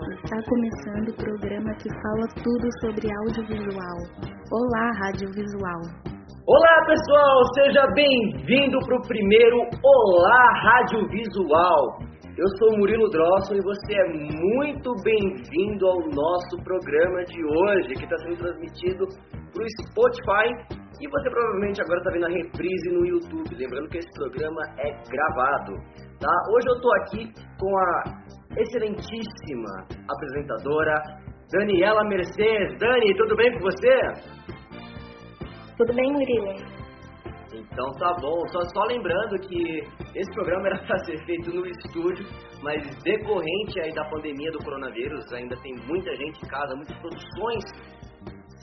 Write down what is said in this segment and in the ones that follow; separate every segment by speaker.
Speaker 1: Está começando o programa que fala tudo sobre audiovisual. Olá, Radiovisual.
Speaker 2: Olá, pessoal, seja bem-vindo para o primeiro Olá Radiovisual. Eu sou Murilo Drosso e você é muito bem-vindo ao nosso programa de hoje, que está sendo transmitido para o Spotify e você provavelmente agora está vendo a reprise no YouTube. Lembrando que esse programa é gravado. Tá? Hoje eu estou aqui com a excelentíssima apresentadora Daniela Mercedes. Dani, tudo bem com você?
Speaker 3: Tudo bem, Murilo.
Speaker 2: Então tá bom. Só, só lembrando que esse programa era para ser feito no estúdio, mas decorrente aí da pandemia do coronavírus, ainda tem muita gente em casa, muitas produções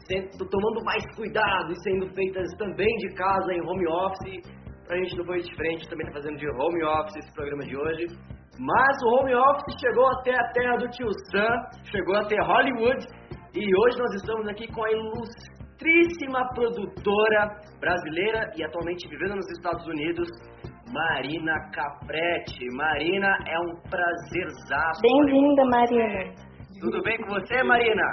Speaker 2: sendo, tomando mais cuidado e sendo feitas também de casa em home office. Pra gente não foi diferente, também tá fazendo de home office esse programa de hoje. Mas o home office chegou até a terra do tio Sam, chegou até Hollywood e hoje nós estamos aqui com a ilustríssima produtora brasileira e atualmente vivendo nos Estados Unidos, Marina Capretti. Marina, é um prazerzaço.
Speaker 3: Bem-vinda, Marina.
Speaker 2: Tudo bem com você, Marina?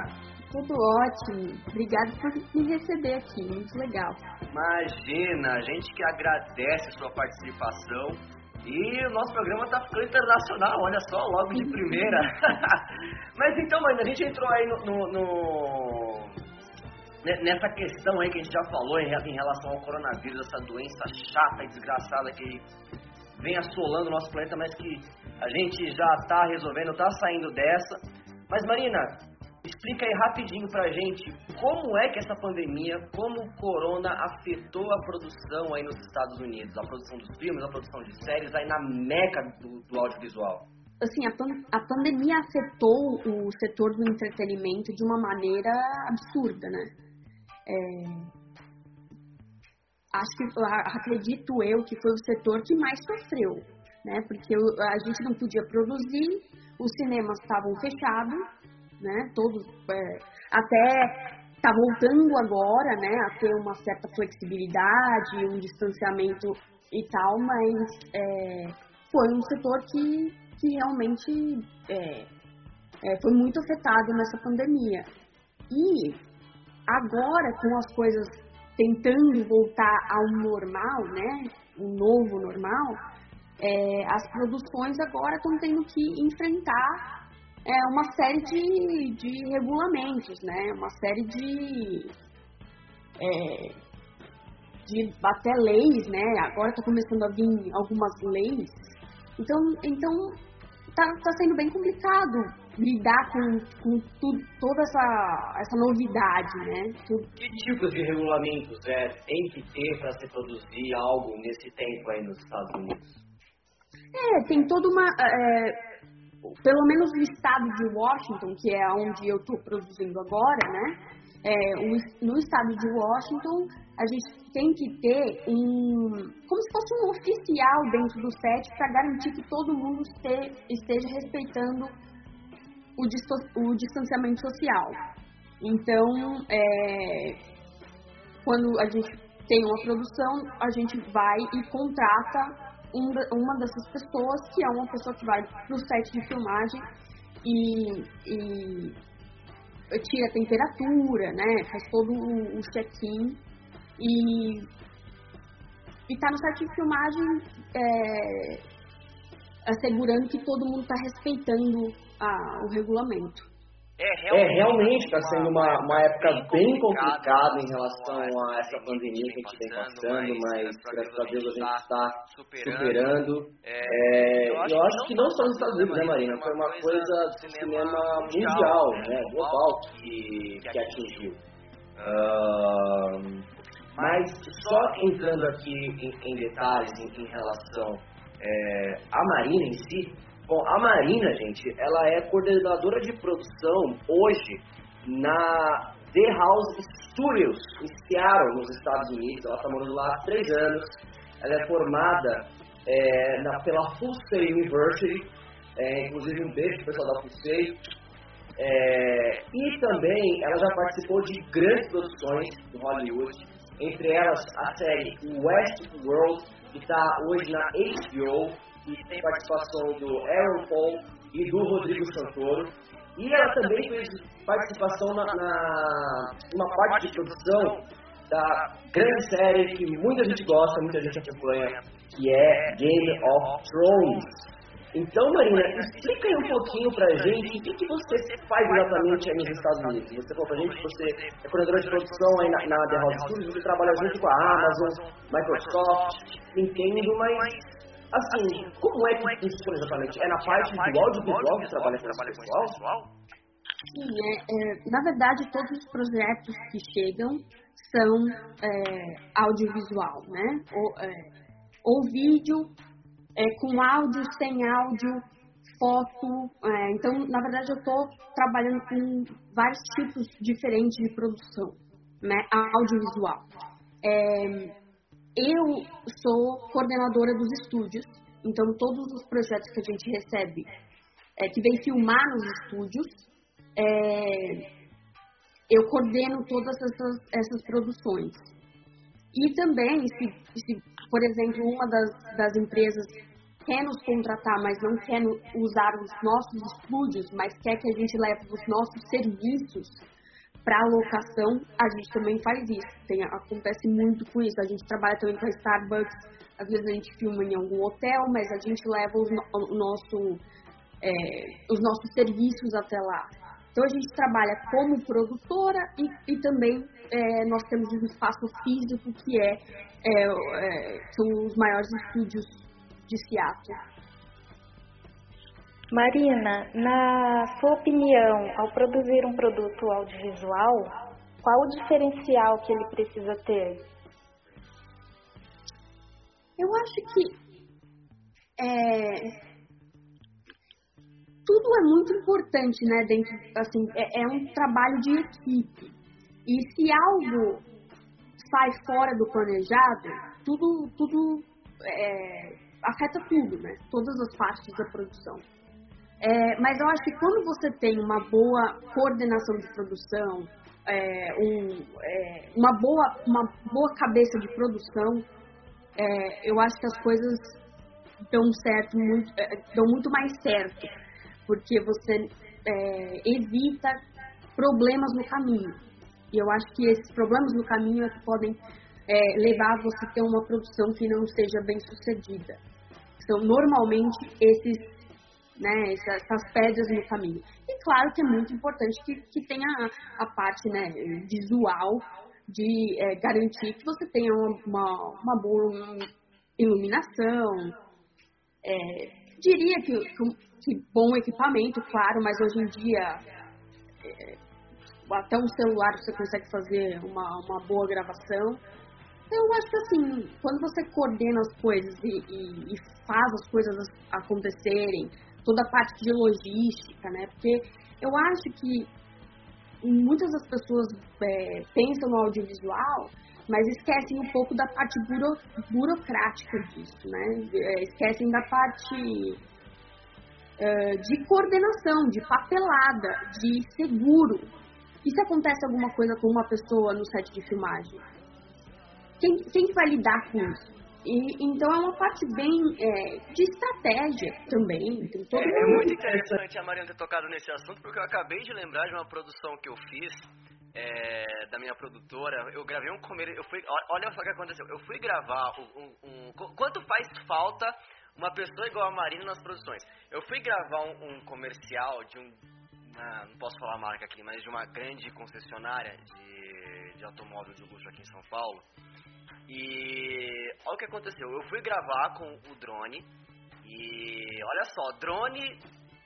Speaker 1: Tudo ótimo. Obrigada por me receber aqui. Muito legal.
Speaker 2: Imagina, a gente que agradece a sua participação. E o nosso programa está ficando internacional, olha só, logo de primeira. Mas então, mãe, a gente entrou aí no, no, no, nessa questão aí que a gente já falou em, em relação ao coronavírus, essa doença chata e desgraçada que vem assolando o nosso planeta, mas que a gente já está resolvendo, está saindo dessa. Mas Marina, Explica aí rapidinho pra gente como é que essa pandemia, como o corona afetou a produção aí nos Estados Unidos, a produção dos filmes, a produção de séries aí na meca do, do audiovisual.
Speaker 1: Assim, a, pan a pandemia afetou o setor do entretenimento de uma maneira absurda, né? É... Acho que, acredito eu, que foi o setor que mais sofreu, né? Porque a gente não podia produzir, os cinemas estavam fechados, né? Todos, é, até está voltando agora, né, a ter uma certa flexibilidade, um distanciamento e tal, mas é, foi um setor que, que realmente é, é, foi muito afetado nessa pandemia. E agora, com as coisas tentando voltar ao normal, né, um novo normal, é, as produções agora estão tendo que enfrentar é uma série de, de regulamentos, né? Uma série de, é, de até leis, né? Agora está começando a vir algumas leis. Então, então tá, tá sendo bem complicado lidar com, com tudo, toda essa, essa novidade, né?
Speaker 2: Tudo. Que tipos de regulamentos é, tem que ter para se produzir algo nesse tempo aí nos Estados Unidos?
Speaker 1: É, tem toda uma... É, pelo menos o estado de Washington, que é onde eu estou produzindo agora, né? É, no estado de Washington, a gente tem que ter um, como se fosse um oficial dentro do set para garantir que todo mundo este, esteja respeitando o, o, distanciamento social. Então, é, quando a gente tem uma produção, a gente vai e contrata uma dessas pessoas, que é uma pessoa que vai pro set de filmagem e, e tira a temperatura, né? Faz todo o, check-in e, e tá no set de filmagem é, assegurando que todo mundo está respeitando a, o regulamento.
Speaker 2: É realmente está é, sendo uma, uma época bem complicada em relação a essa pandemia que a gente vem passando, mas graças a Deus a gente está superando. É, eu acho que não só nos Estados Unidos, né, Marina? Foi uma coisa do cinema mundial, né, global, que, que atingiu. Uh, mas só entrando aqui em, em detalhes em, em relação é, à Marina em si, Bom, a Marina, gente, ela é coordenadora de produção hoje na The House Studios, em Seattle, nos Estados Unidos. Ela está morando lá há três anos. Ela é formada é, na, pela Full Sail University, é, inclusive um beijo pro pessoal da Full Sail. É, e também ela já participou de grandes produções do Hollywood, entre elas a série Westworld, que está hoje na HBO, e tem participação do Aaron Paul e do Rodrigo Santoro. E ela também fez participação na, na uma parte de produção da grande série que muita gente gosta, muita gente acompanha, que é Game of Thrones. Então, Marina, explica aí um pouquinho pra gente o que, que você faz exatamente aí nos Estados Unidos. Você falou pra gente que você é coordenadora de produção aí na, na The House Studios, você trabalha junto com a Amazon, Microsoft, Nintendo, mas assim, como é que funciona exatamente? É na parte do audiovisual que trabalha com esse pessoal?
Speaker 1: Sim, é, é, na verdade todos os projetos que chegam são é, audiovisual, né? Ou, é, ou vídeo é, com áudio, sem áudio, foto. É, então, na verdade, eu estou trabalhando com vários tipos diferentes de produção, né, audiovisual. Eu sou coordenadora dos estúdios, então todos os projetos que a gente recebe, é, que vem filmar nos estúdios, é, eu coordeno todas essas, essas produções. E também, se, se por exemplo, uma das, das empresas quer nos contratar, mas não quer usar os nossos estúdios, mas quer que a gente leve os nossos serviços para locação, a gente também faz isso. Tem, acontece muito com isso. A gente trabalha também com a Starbucks, às vezes a gente filma em algum hotel, mas a gente leva os, o nosso, é, os nossos serviços até lá. Então a gente trabalha como produtora e, e também é, nós temos um espaço físico que é, é, é, são os maiores estúdios de Seattle.
Speaker 3: Marina, na sua opinião, ao produzir um produto audiovisual, qual o diferencial que ele precisa ter?
Speaker 1: Eu acho que é, tudo é muito importante, né? Dentro, assim, é, é, um trabalho de equipe. E se algo sai fora do planejado, tudo, tudo é, afeta tudo, né? Todas as partes da produção. É, mas eu acho que quando você tem uma boa coordenação de produção, é, um, é, uma, boa, uma boa cabeça de produção, é, eu acho que as coisas dão certo, muito, dão muito mais certo porque você é, evita problemas no caminho. E eu acho que esses problemas no caminho é que podem é, levar você a ter uma produção que não seja bem sucedida. São normalmente esses, né, essas pedras no caminho. E claro que é muito importante que, que tenha a, a parte né, visual de é, garantir que você tenha uma, uma, boa iluminação. É, diria que, que que bom equipamento, claro, mas hoje em dia é, até um celular você consegue fazer uma, uma boa gravação. Então, eu acho que assim, quando você coordena as coisas e, e, e faz as coisas acontecerem, toda a parte de logística, né? Porque eu acho que muitas das pessoas é, pensam no audiovisual, mas esquecem um pouco da parte buro, burocrática disso, né? É, esquecem da parte uh, de coordenação, de papelada, de seguro. E se acontece alguma coisa com uma pessoa no set de filmagem? Quem, quem vai lidar com isso? E, então é uma parte bem é, de estratégia também. Tem todo
Speaker 2: é, é muito interessante a Mariana ter tocado nesse assunto, porque eu acabei de lembrar de uma produção que eu fiz é, da minha produtora. Eu gravei um comer. Eu fui, olha só o que aconteceu. Eu fui gravar um, um, um, quanto faz falta uma pessoa igual a Marina nas produções. Eu fui gravar um, comercial de um. Uma, não posso falar a marca aqui, mas de uma grande concessionária de, de automóvel de luxo aqui em São Paulo. E olha o que aconteceu. Eu fui gravar com o drone. E olha só, drone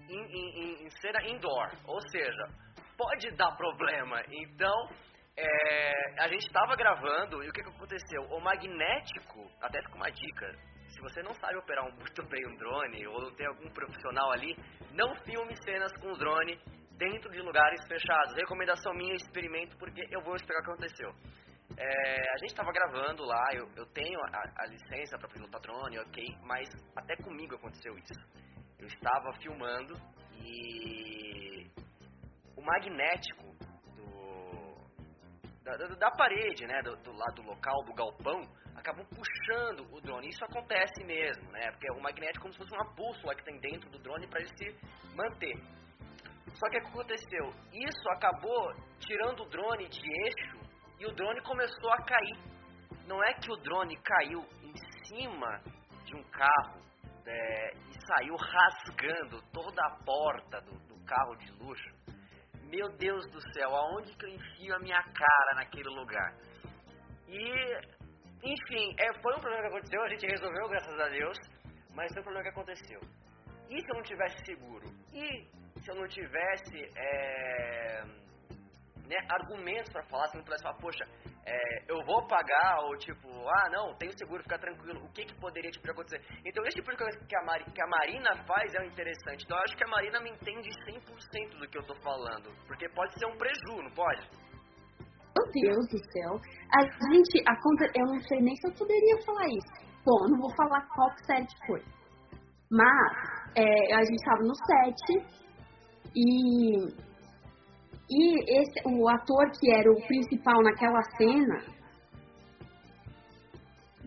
Speaker 2: em, em, em cena indoor. Ou seja, pode dar problema. Então, é, a gente estava gravando e o que, que aconteceu? O magnético, até com uma dica, se você não sabe operar muito bem um drone ou não tem algum profissional ali, não filme cenas com o drone dentro de lugares fechados. Recomendação minha, experimento, porque eu vou explicar o que aconteceu. É, a gente estava gravando lá, eu, eu tenho a, a licença para pilotar drone, ok, mas até comigo aconteceu isso. Eu estava filmando e o magnético do, da, da, parede, né, do, do lado local do galpão, acabam puxando o drone. Isso acontece mesmo, né? Porque o magnético é como se fosse uma bússola que tem dentro do drone para ele se manter. Só que o que aconteceu? Isso acabou tirando o drone de eixo e o drone começou a cair. Não é que o drone caiu em cima de um carro é, e saiu rasgando toda a porta do, do carro de luxo. Meu Deus do céu, aonde que eu enfio a minha cara naquele lugar? E, enfim, é, foi um problema que aconteceu, a gente resolveu, graças a Deus, mas foi um problema que aconteceu. E se eu não tivesse seguro? E se eu não tivesse é, né, argumentos para falar, se eu não pudesse falar, poxa, é, eu vou pagar, ou tipo, ah, não, tenho seguro, fica tranquilo, o que que poderia tipo, acontecer? Então, esse tipo de coisa que a, Mari, que a Marina faz é interessante. Então, eu acho que a Marina me entende 100% do que eu tô falando, porque pode ser um preju, não pode?
Speaker 1: Meu Deus do céu. A gente, a conta, eu não sei nem se eu poderia falar isso. Bom, não vou falar qual série foi. Mas, é, a gente tava no set e e esse, o ator que era o principal naquela cena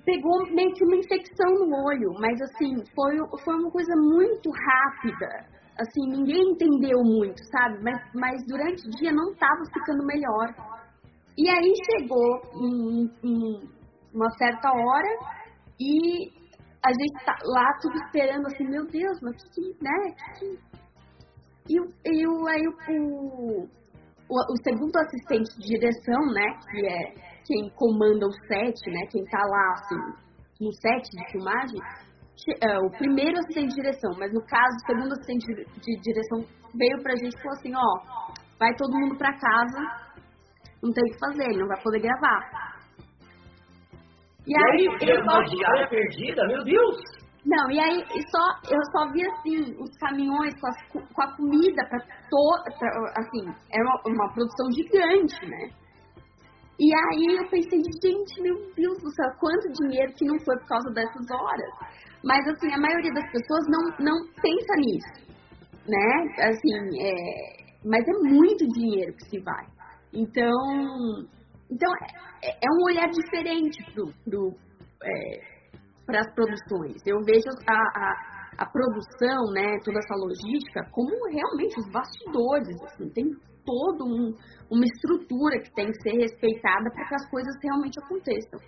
Speaker 1: pegou meio que uma infecção no olho, mas assim, foi, foi uma coisa muito rápida. Assim, ninguém entendeu muito, sabe? Mas, mas durante o dia não estava ficando melhor. E aí chegou em, em uma certa hora e a gente tá lá tudo esperando assim, meu Deus, mas que, né? Que, e, e aí o, o, o, segundo assistente de direção, né, que é quem comanda o set, né, quem tá lá, assim, no set de filmagem, é, o primeiro assistente de direção, mas no caso, o segundo assistente de direção veio pra gente e falou assim, ó, vai todo mundo pra casa, não tem o que fazer, ele não vai poder gravar.
Speaker 2: E, e aí, aí ele diária perdida, meu Deus!
Speaker 1: Não, e aí só, eu só vi assim, os caminhões com, com a comida para toda. Assim, era uma, uma, produção gigante, né? E aí eu pensei, gente, meu Deus do céu, quanto dinheiro que não foi por causa dessas horas. Mas assim, a maioria das pessoas não, não pensa nisso, né? Assim, é, mas é muito dinheiro que se vai. Então, então é, é um olhar diferente pro, pro é, para as produções. Eu vejo a, a, a, produção, né, toda essa logística, como realmente os bastidores, assim, tem toda um, uma estrutura que tem que ser respeitada para que as coisas realmente aconteçam.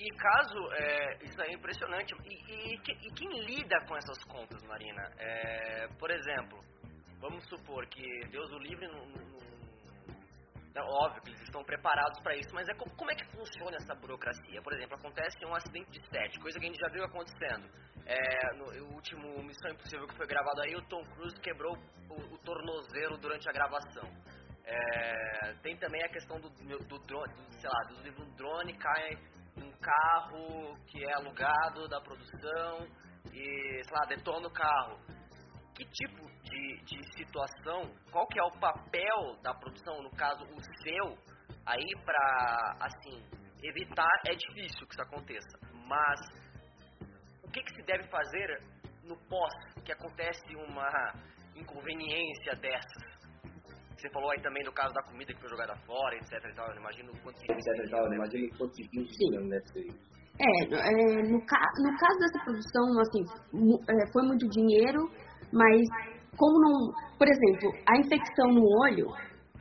Speaker 2: E caso, é, isso é impressionante, e, e, e, quem lida com essas contas, Marina? É, por exemplo, vamos supor que Deus o livre é óbvio que eles estão preparados para isso, mas é como, como, é que funciona essa burocracia? Por exemplo, acontece um acidente de set, coisa que a gente já viu acontecendo. É, no, último Missão Impossível que foi gravado aí, o Tom Cruise quebrou o, o tornozelo durante a gravação. É, tem também a questão do, do drone, do, sei lá, do, do drone cai um carro que é alugado da produção e, sei lá, detona o carro que tipo de, de situação, qual que é o papel da produção, no caso o seu, aí para assim evitar é difícil que isso aconteça, mas o que, que se deve fazer no pós que acontece uma inconveniência dessas? Você falou aí também do caso da comida que foi jogada fora, etc e tal. Eu imagino quanto de etc e tal, eu imagino quanto deve ser
Speaker 1: É, é no, ca no caso dessa produção, assim, é, foi muito dinheiro, mas como não, por exemplo, a infecção no olho,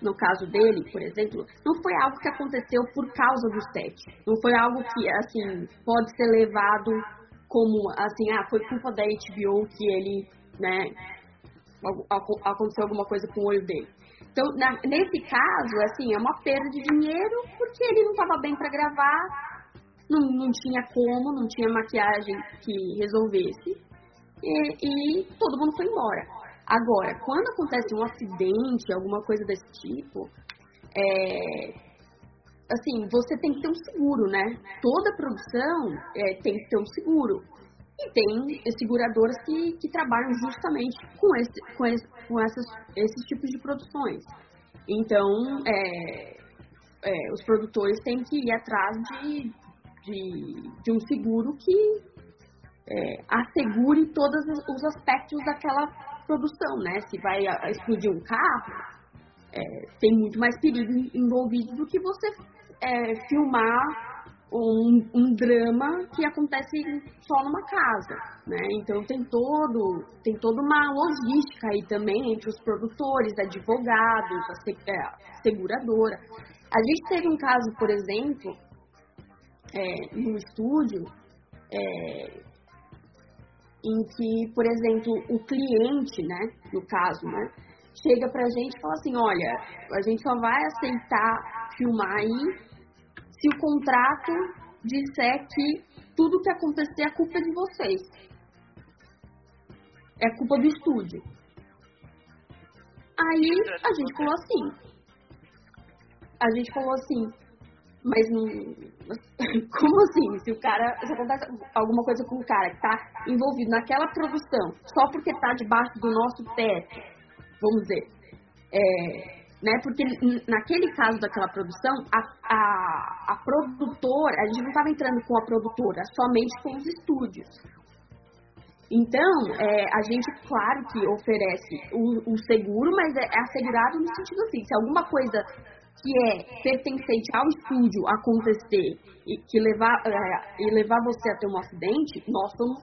Speaker 1: no caso dele, por exemplo, não foi algo que aconteceu por causa do set. Não foi algo que, assim, pode ser levado como, assim, ah, foi culpa da HBO que ele, né, aconteceu alguma coisa com o olho dele. Então, na, nesse caso, assim, é uma perda de dinheiro porque ele não estava bem para gravar, não, não tinha como, não tinha maquiagem que resolvesse e, e todo mundo foi embora. Agora, quando acontece um acidente, alguma coisa desse tipo, é, assim, você tem que ter um seguro, né? Toda produção é, tem que ter um seguro. E tem seguradoras que, que trabalham justamente com, esse, com, esse, com essas, esses tipos de produções. Então, é, é, os produtores têm que ir atrás de, de, de um seguro que é, assegure todos os aspectos daquela produção, né? Se vai explodir um carro, é, tem muito mais perigo envolvido do que você é, filmar um, um, drama que acontece só numa casa, né? Então tem todo tem toda uma logística aí também entre os produtores, advogados, a, é, seguradora. A gente teve um caso, por exemplo, é, no estúdio, é, em que, por exemplo, o cliente, né, no caso, né, chega pra gente e fala assim, olha, a gente só vai aceitar filmar aí se o contrato disser que tudo que acontecer é culpa de vocês. É culpa do estúdio. Aí a gente falou assim. A gente falou assim, mas. Como assim? Se o cara. Se acontece alguma coisa com o cara que tá envolvido naquela produção, só porque tá debaixo do nosso teto, vamos dizer. É, né? Porque naquele caso daquela produção, a, a, a produtora, a gente não estava entrando com a produtora, somente com os estúdios. Então, é, a gente, claro que oferece o, o seguro, mas é, é assegurado no sentido assim, se alguma coisa que é pertencente ao estúdio acontecer e que levar, é, e levar você a ter um acidente, nós somos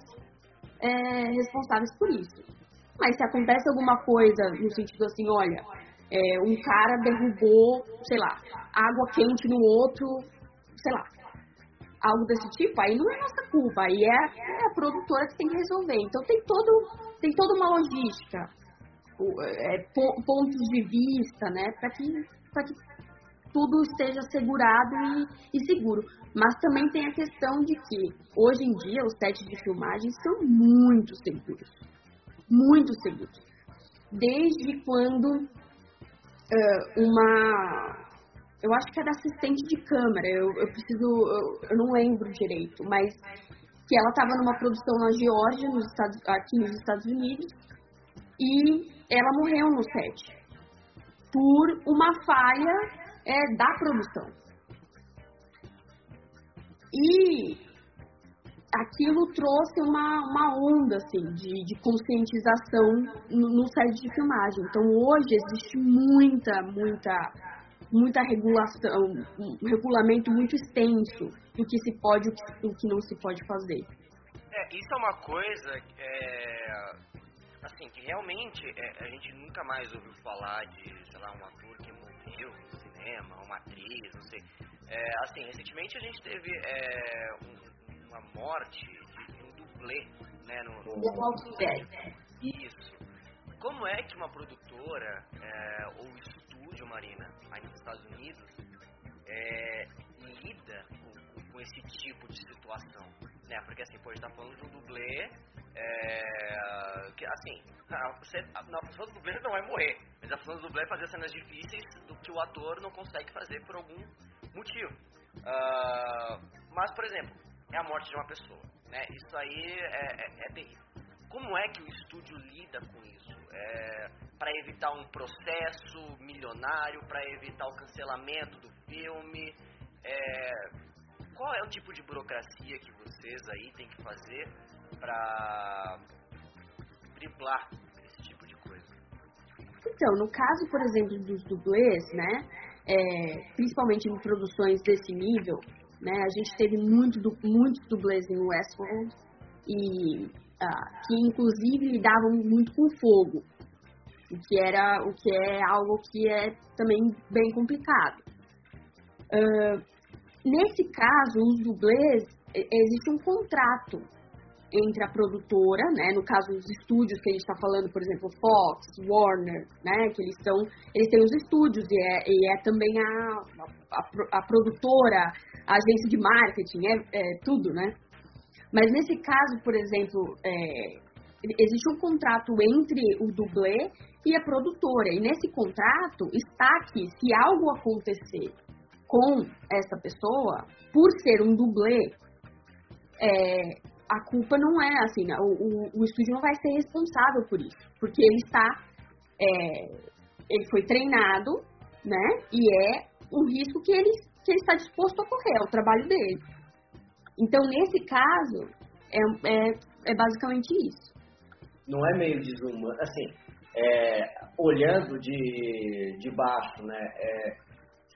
Speaker 1: é, responsáveis por isso. Mas se acontece alguma coisa no sentido assim, olha, é, um cara derrubou, sei lá, água quente no outro, sei lá, algo desse tipo, aí não é nossa culpa, aí é, é a produtora que tem que resolver. Então tem todo, tem toda uma logística, é, pontos de vista, né, para que, que tudo esteja segurado e, e, seguro. Mas também tem a questão de que, hoje em dia, os sets de filmagem são muito seguros. Muito seguros. Desde quando uh, uma. Eu acho que era assistente de câmera, eu, eu preciso. Eu, eu, não lembro direito, mas que ela estava numa produção na Geórgia, nos Estados, aqui nos Estados Unidos, e ela morreu no set por uma falha é, da produção. E aquilo trouxe uma, uma onda assim, de, de conscientização no, no set de filmagem. Então hoje existe muita, muita, muita regulação, um regulamento muito extenso do que se pode e o que não se pode fazer.
Speaker 2: É, isso é uma coisa é, assim, que realmente é, a gente nunca mais ouviu falar de, sei lá, um ator que morreu cinema, uma atriz, não sei. É, assim, recentemente a gente teve é, um uma morte de um dublê, né? No, no... Isso. Como é que uma produtora é, ou estúdio, Marina, aí nos Estados Unidos, é, lida com, com, esse tipo de situação? Né? Porque assim, pode estar falando de um dublê é, que, assim, a, você, a, a função do dublê não é morrer, mas a função do dublê é fazer cenas difíceis do que o ator não consegue fazer por algum motivo. Uh, mas, por exemplo, é a morte de uma pessoa. Né? Isso aí é, é, é terrível. Como é que o estúdio lida com isso? É, para evitar um processo milionário, para evitar o cancelamento do filme? É, qual é o tipo de burocracia que vocês aí que fazer para driblar esse tipo de coisa?
Speaker 1: Então, no caso, por exemplo, dos dublês, né, é, principalmente em produções desse nível, né? A gente teve muito, muitos dublês em Westworld e uh, que inclusive lidavam muito com fogo, o que era o que é algo que é também bem complicado. Uh, nesse caso, os dublês existe um contrato entre a produtora, né, no caso os estúdios que a gente está falando, por exemplo, Fox, Warner, né, que eles são, eles têm os estúdios e é, e é também a, a, a, produtora, a agência de marketing, é, é, tudo, né? Mas nesse caso, por exemplo, é, existe um contrato entre o dublê e a produtora, e nesse contrato está que se algo acontecer com essa pessoa, por ser um dublê, é, a culpa não é assim, né? o, o, o, estúdio não vai ser responsável por isso, porque ele está, é, ele foi treinado, né? E é um risco que ele, que ele está disposto a correr, é o trabalho dele. Então, nesse caso, é, é, é basicamente isso.
Speaker 2: Não é meio desumano, assim, é, olhando de, de baixo, né? É,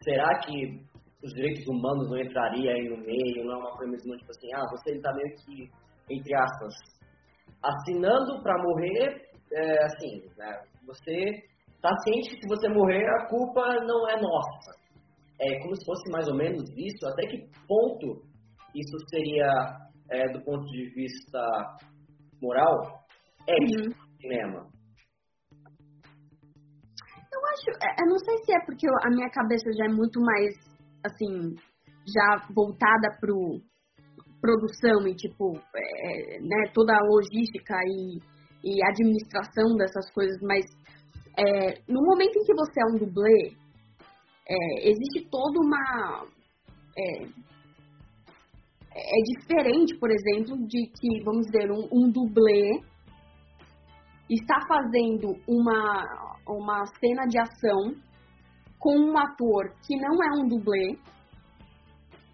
Speaker 2: será que os direitos humanos não entraria aí no meio, não é uma coisa mesmo tipo assim, ah, você está meio que, entre aspas, assinando para morrer, é, assim, né? Você está ciente que se você morrer, a culpa não é nossa. É como se fosse mais ou menos isso, até que ponto isso seria, é, do ponto de vista moral, ético, uhum. cinema?
Speaker 1: Eu acho, é, eu não sei se é porque a minha cabeça já é muito mais, assim, já voltada pro produção e, tipo, é, né, toda a logística e, e administração dessas coisas, mas é, no momento em que você é um dublê, é, existe toda uma. É, é, diferente, por exemplo, de que, vamos dizer, um, um dublê está fazendo uma, uma cena de ação com um ator que não é um dublê,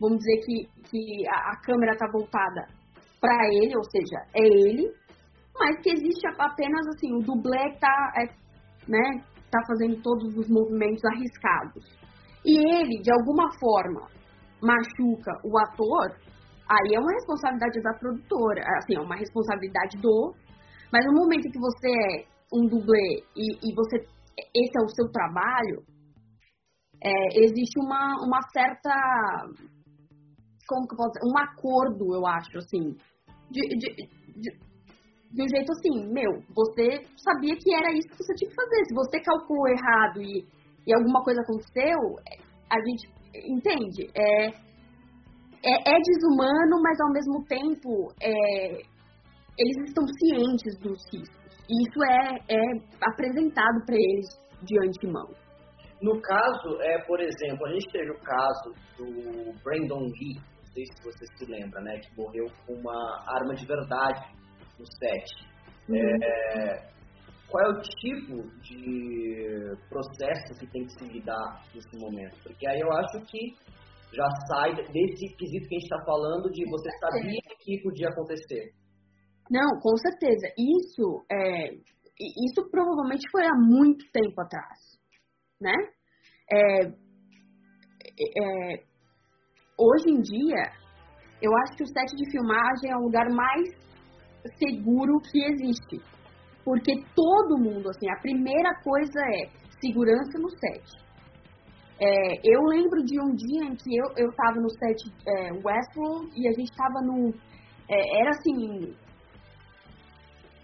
Speaker 1: vamos dizer que, que a, a câmera está voltada para ele, ou seja, é ele, mas que existe apenas assim, o dublê está é, né, tá fazendo todos os movimentos arriscados. E ele, de alguma forma, machuca o ator, aí é uma responsabilidade da produtora, assim, é uma responsabilidade do. Mas no momento que você é um dublê e, e você esse é o seu trabalho, é, existe uma, uma certa como que eu posso dizer? Um acordo, eu acho, assim, de, de, de, de um jeito assim, meu, você sabia que era isso que você tinha que fazer. Se você calculou errado e, e alguma coisa aconteceu, a gente entende. É, é, é desumano, mas ao mesmo tempo é, eles estão cientes dos riscos. E isso é, é apresentado para eles de antemão.
Speaker 2: No caso, é, por exemplo, a gente teve o caso do Brandon Lee, não sei se você se lembra, né? Que morreu com uma arma de verdade no set. Uhum. É, qual é o tipo de processo que tem que se lidar nesse momento? Porque aí eu acho que já sai desse quesito que a gente está falando de você sabia que podia acontecer.
Speaker 1: Não, com certeza. Isso, é, isso provavelmente foi há muito tempo atrás, né? É, é, hoje em dia, eu acho que o set de filmagem é o lugar mais seguro que existe. Porque todo mundo, assim, a primeira coisa é segurança no set. É, eu lembro de um dia em que eu, eu tava no set é, Westworld e a gente tava no. É, era assim.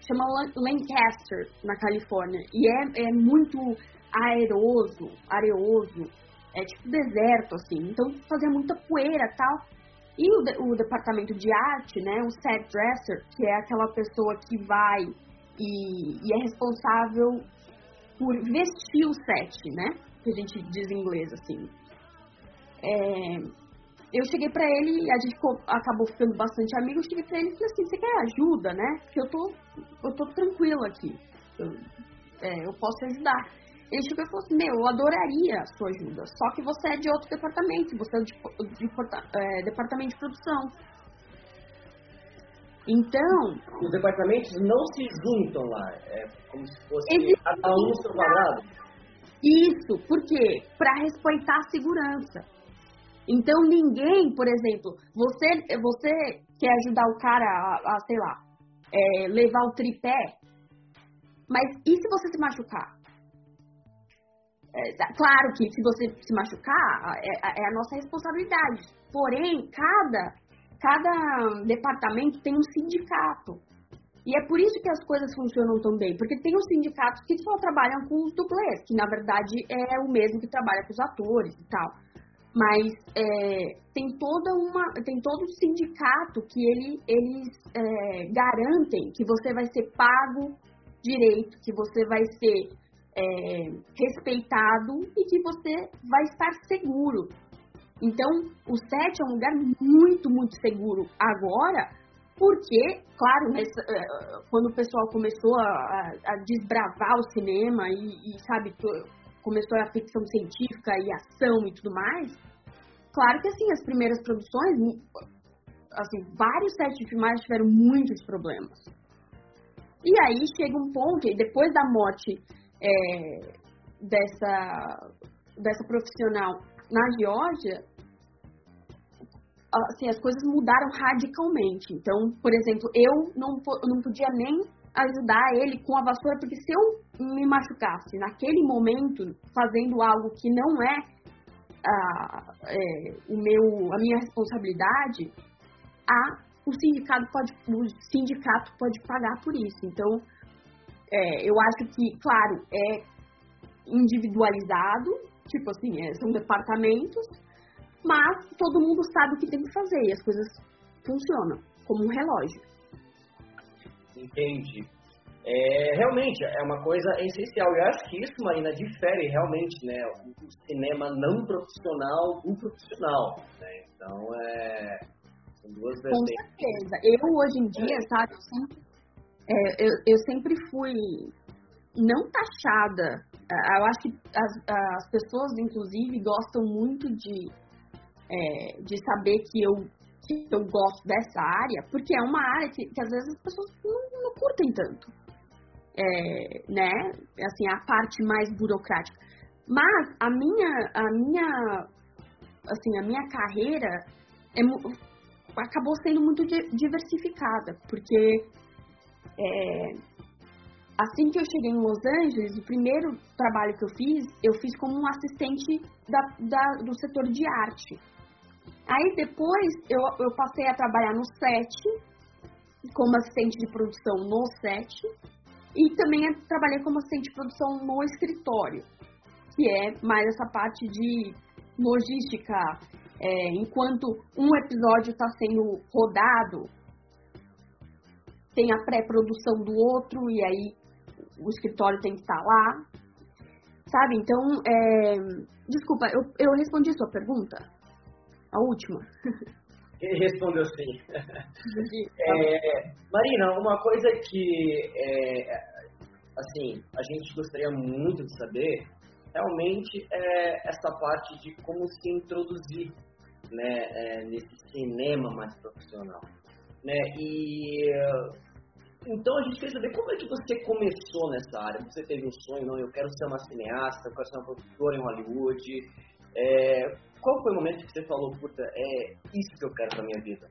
Speaker 1: Chama Lancaster, na Califórnia. E é, é muito aeroso, areoso é tipo deserto, assim. Então fazia muita poeira tal. E o, de, o departamento de arte, né, o set dresser, que é aquela pessoa que vai e, e é responsável por vestir o set, né? Que a gente diz em inglês, assim. É, eu cheguei pra ele a gente acabou ficando bastante amigo. Eu cheguei pra ele e falei assim: Você quer ajuda, né? Porque eu tô, eu tô tranquila aqui. Eu, é, eu posso ajudar. Ele chegou e falou assim, meu, eu adoraria a sua ajuda, só que você é de outro departamento, você é de, de, de é, departamento de produção. Então...
Speaker 2: Os departamentos não se juntam lá, é como se fosse cada um seu quadrado.
Speaker 1: Isso, por quê? Para respeitar a segurança. Então ninguém, por exemplo, você, você quer ajudar o cara a, a sei lá, é, levar o tripé, mas e se você se machucar? É, tá, claro que se você se machucar, é, é, a nossa responsabilidade. Porém, cada, cada departamento tem um sindicato. E é por isso que as coisas funcionam tão bem. Porque tem os sindicatos que só trabalham com os dublês, que na verdade é o mesmo que trabalha com os atores e tal. Mas é, tem toda uma. tem todo um sindicato que ele, eles é, garantem que você vai ser pago direito, que você vai ser é, respeitado e que você vai estar seguro. Então, o set é um lugar muito, muito seguro agora, porque, claro, mas, uh, quando o pessoal começou a, a desbravar o cinema e, e, sabe, começou a ficção científica e ação e tudo mais, claro que, assim, as primeiras produções, assim, vários sets de filmagem tiveram muitos problemas. E aí chega um ponto, depois da morte é, dessa, dessa profissional na Geórgia, assim, as coisas mudaram radicalmente. Então, por exemplo, eu não, não podia nem ajudar ele com a vassoura, porque se eu me machucasse naquele momento fazendo algo que não é, a, é o meu, a minha responsabilidade, a, o sindicato pode, o sindicato pode pagar por isso. Então, é, eu acho que, claro, é individualizado, tipo assim, é, são departamentos, mas todo mundo sabe o que tem que fazer e as coisas funcionam como um relógio.
Speaker 2: Entendi. É, realmente, é uma coisa essencial. Eu acho que isso, Marina, difere realmente né, o cinema não profissional do profissional. Né? Então, é, são duas.
Speaker 1: Com certeza. Eu, hoje em dia, sabe, eu sempre, é, eu, eu sempre fui não taxada. Eu acho que as, as pessoas, inclusive, gostam muito de é, de saber que eu, que eu gosto dessa área, porque é uma área que, que às vezes as pessoas não, não curtem tanto. É, né? Assim, a parte mais burocrática. Mas a minha, a minha, assim, a minha carreira é, acabou sendo muito diversificada, porque é, assim que eu cheguei em Los Angeles, o primeiro trabalho que eu fiz, eu fiz como um assistente da, da, do setor de arte. Aí depois eu, eu passei a trabalhar no set, como assistente de produção no set, e também trabalhei como assistente de produção no escritório, que é mais essa parte de logística. É, enquanto um episódio está sendo rodado, tem a pré-produção do outro, e aí o escritório tem que estar lá. Sabe? Então, é... desculpa, eu, eu respondi a sua pergunta? A última.
Speaker 2: Ele respondeu sim. é, Marina, uma coisa que, é, assim, a gente gostaria muito de saber, realmente, é essa parte de como se introduzir né, é, nesse cinema mais profissional. Né? E então a gente quer saber como é que você começou nessa área. Você teve um sonho, não? Eu quero ser uma cineasta, eu quero ser uma produtora em Hollywood. É, qual foi o momento que você falou, puta, é isso que eu quero pra minha vida?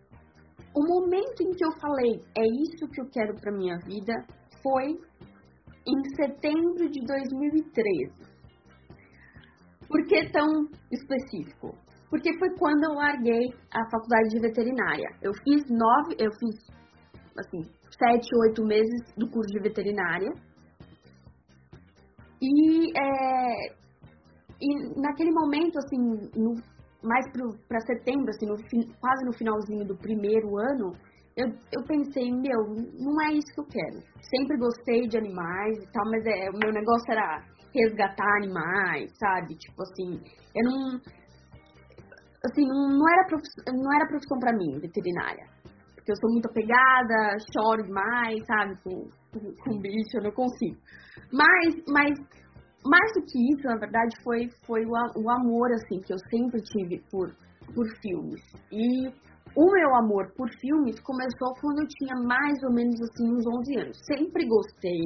Speaker 1: O momento em que eu falei, é isso que eu quero pra minha vida, foi em setembro de 2013. Por que tão específico? Porque foi quando eu larguei a faculdade de veterinária. Eu fiz nove, eu fiz, assim, sete, oito meses do curso de veterinária. E é, e naquele momento, assim, no, mais para setembro, assim, no, quase no finalzinho do primeiro ano, eu, eu pensei, meu, não é isso que eu quero. Sempre gostei de animais e tal, mas é, o meu negócio era resgatar animais, sabe? Tipo assim, eu não. Assim, não, era, profissão, não era profissão pra mim, veterinária. Porque eu sou muito apegada, choro demais, sabe? Com, com, bicho, eu não consigo. Mas, mas mais do que isso, na verdade, foi, foi o, o amor, assim, que eu sempre tive por, por filmes. E o meu amor por filmes começou quando eu tinha mais ou menos, assim, uns 11 anos. Sempre gostei,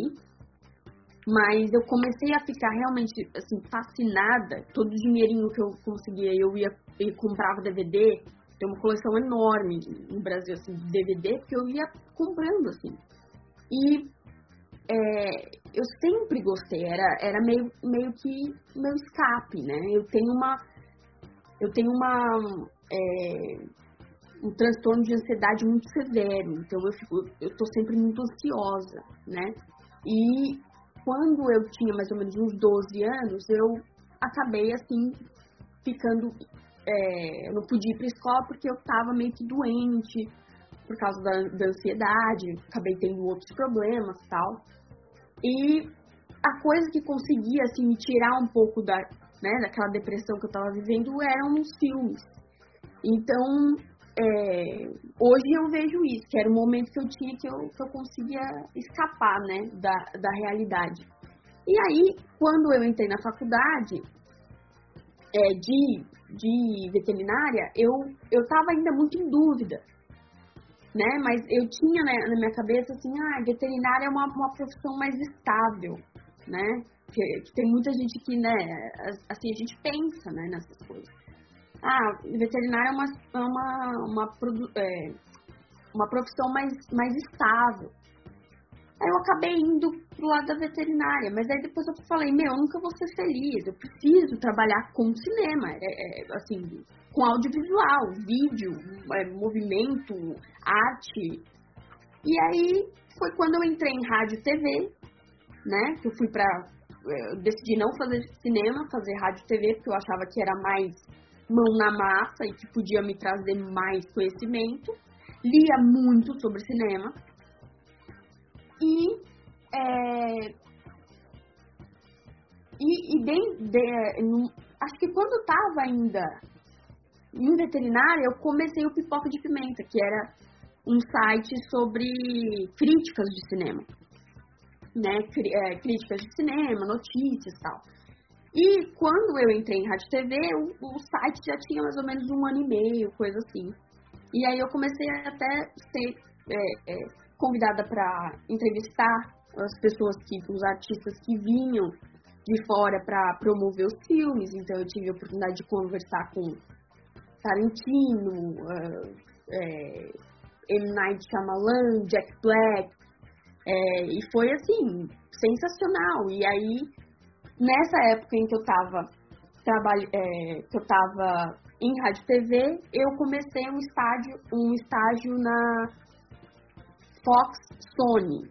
Speaker 1: mas eu comecei a ficar realmente, assim, fascinada. Todo o dinheirinho que eu conseguia, eu ia e comprava DVD. Tem uma coleção enorme no Brasil, assim, de DVD, porque eu ia comprando, assim. E é, eu sempre gostei, era, era meio, meio que meu escape, né? Eu tenho uma. Eu tenho uma. É, um transtorno de ansiedade muito severo, então eu fico, eu tô sempre muito ansiosa, né? E quando eu tinha mais ou menos uns 12 anos, eu acabei assim ficando é, eu não podia ir para escola porque eu estava meio que doente por causa da, da ansiedade, acabei tendo outros problemas tal. E a coisa que conseguia assim, me tirar um pouco da, né, daquela depressão que eu estava vivendo eram os filmes. Então, é, hoje eu vejo isso, que era o momento que eu tinha que eu, que eu conseguia escapar né, da, da realidade. E aí, quando eu entrei na faculdade é, de, de veterinária, eu estava ainda muito em dúvida né? Mas eu tinha né, na minha cabeça assim, ah, veterinária é uma, uma profissão mais estável, né? Que, que, tem muita gente que, né, assim, a gente pensa, né, nessas coisas. ah, veterinária é uma, é uma, uma, é, uma profissão mais, mais estável. Aí eu acabei indo pro lado da veterinária, mas aí depois eu falei, meu, eu nunca vou ser feliz, eu preciso trabalhar com cinema, é, é, assim, com audiovisual, vídeo, é, movimento, arte. E aí foi quando eu entrei em rádio e TV, né, que eu fui pra, é, eu decidi não fazer cinema, fazer rádio e TV, porque eu achava que era mais mão na massa e que podia me trazer mais conhecimento. Lia muito sobre cinema, e, é, e, e de, no, acho que quando eu estava ainda em veterinária, eu comecei o Pipoca de Pimenta, que era um site sobre críticas de cinema. Né, é, críticas de cinema, notícias e tal. E quando eu entrei em rádio TV, o, o, site já tinha mais ou menos um ano e meio, coisa assim. E aí eu comecei até ser é, é, convidada para entrevistar as pessoas que, os artistas que vinham de fora para promover os filmes, então eu tive a oportunidade de conversar com Tarantino, uh, é, M. Night Shyamalan, Jack Black, é, e foi assim, sensacional. E aí, nessa época em que eu estava é, que eu tava em rádio TV, eu comecei um estágio, um estágio na Fox Sony,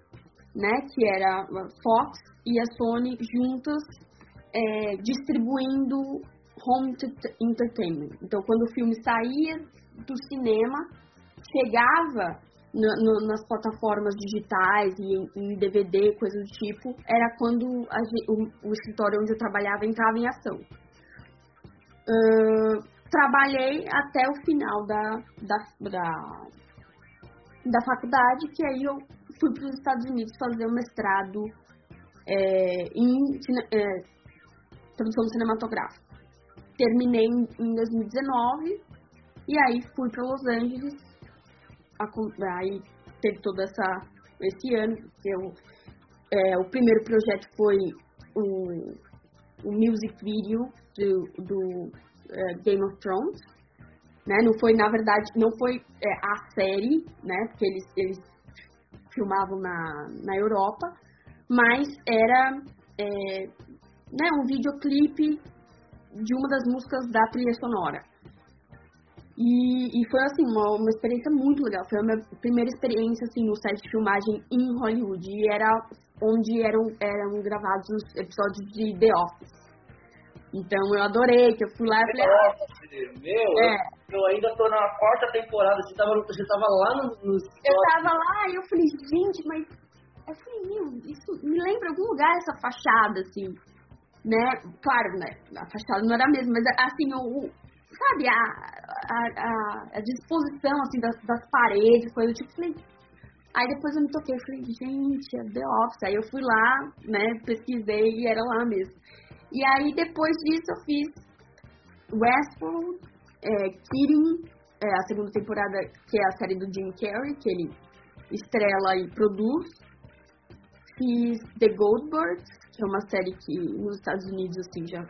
Speaker 1: né? Que era Fox e a Sony juntas é, distribuindo home entertainment. Então, quando o filme saía do cinema, chegava nas plataformas digitais e em, em, DVD, coisas do tipo, era quando a, o, o, escritório onde eu trabalhava entrava em ação. Uh, trabalhei até o final da, da, da, da faculdade, que aí eu fui para os Estados Unidos fazer um mestrado é, em é, produção cinematográfica. Terminei em 2019 e aí fui para Los Angeles. Aí teve todo essa, esse ano. Eu, é, o primeiro projeto foi o, o music video do, do é, Game of Thrones né? Não foi, na verdade, não foi é, a série, né? Porque eles, eles filmavam na, na Europa, mas era é, né, um videoclipe de uma das músicas da trilha sonora. E, e foi assim, uma, uma experiência muito legal. Foi a minha primeira experiência assim, no set de filmagem em Hollywood. E era onde eram, eram gravados os episódios de The Office. Então eu adorei, que eu fui lá e falei.
Speaker 2: Nossa, meu, é. eu, ainda tô na quarta temporada, você tava, você tava lá no, no.
Speaker 1: Eu tava lá e eu falei, gente, mas. Eu falei, meu, isso me lembra algum lugar essa fachada, assim. Né? Claro, né? A fachada não era a mesma, mas assim, o. Sabe, a, a, a, a disposição assim, das, das paredes, coisa tipo, falei, Aí depois eu me toquei, falei, gente, é The Office. Aí eu fui lá, né, pesquisei e era lá mesmo. E aí, depois disso, eu fiz Westworld, é, Kidding, é, a segunda temporada, que é a série do Jim Carrey, que ele estrela e produz. Fiz The Goldbergs, que é uma série que nos Estados Unidos, assim, já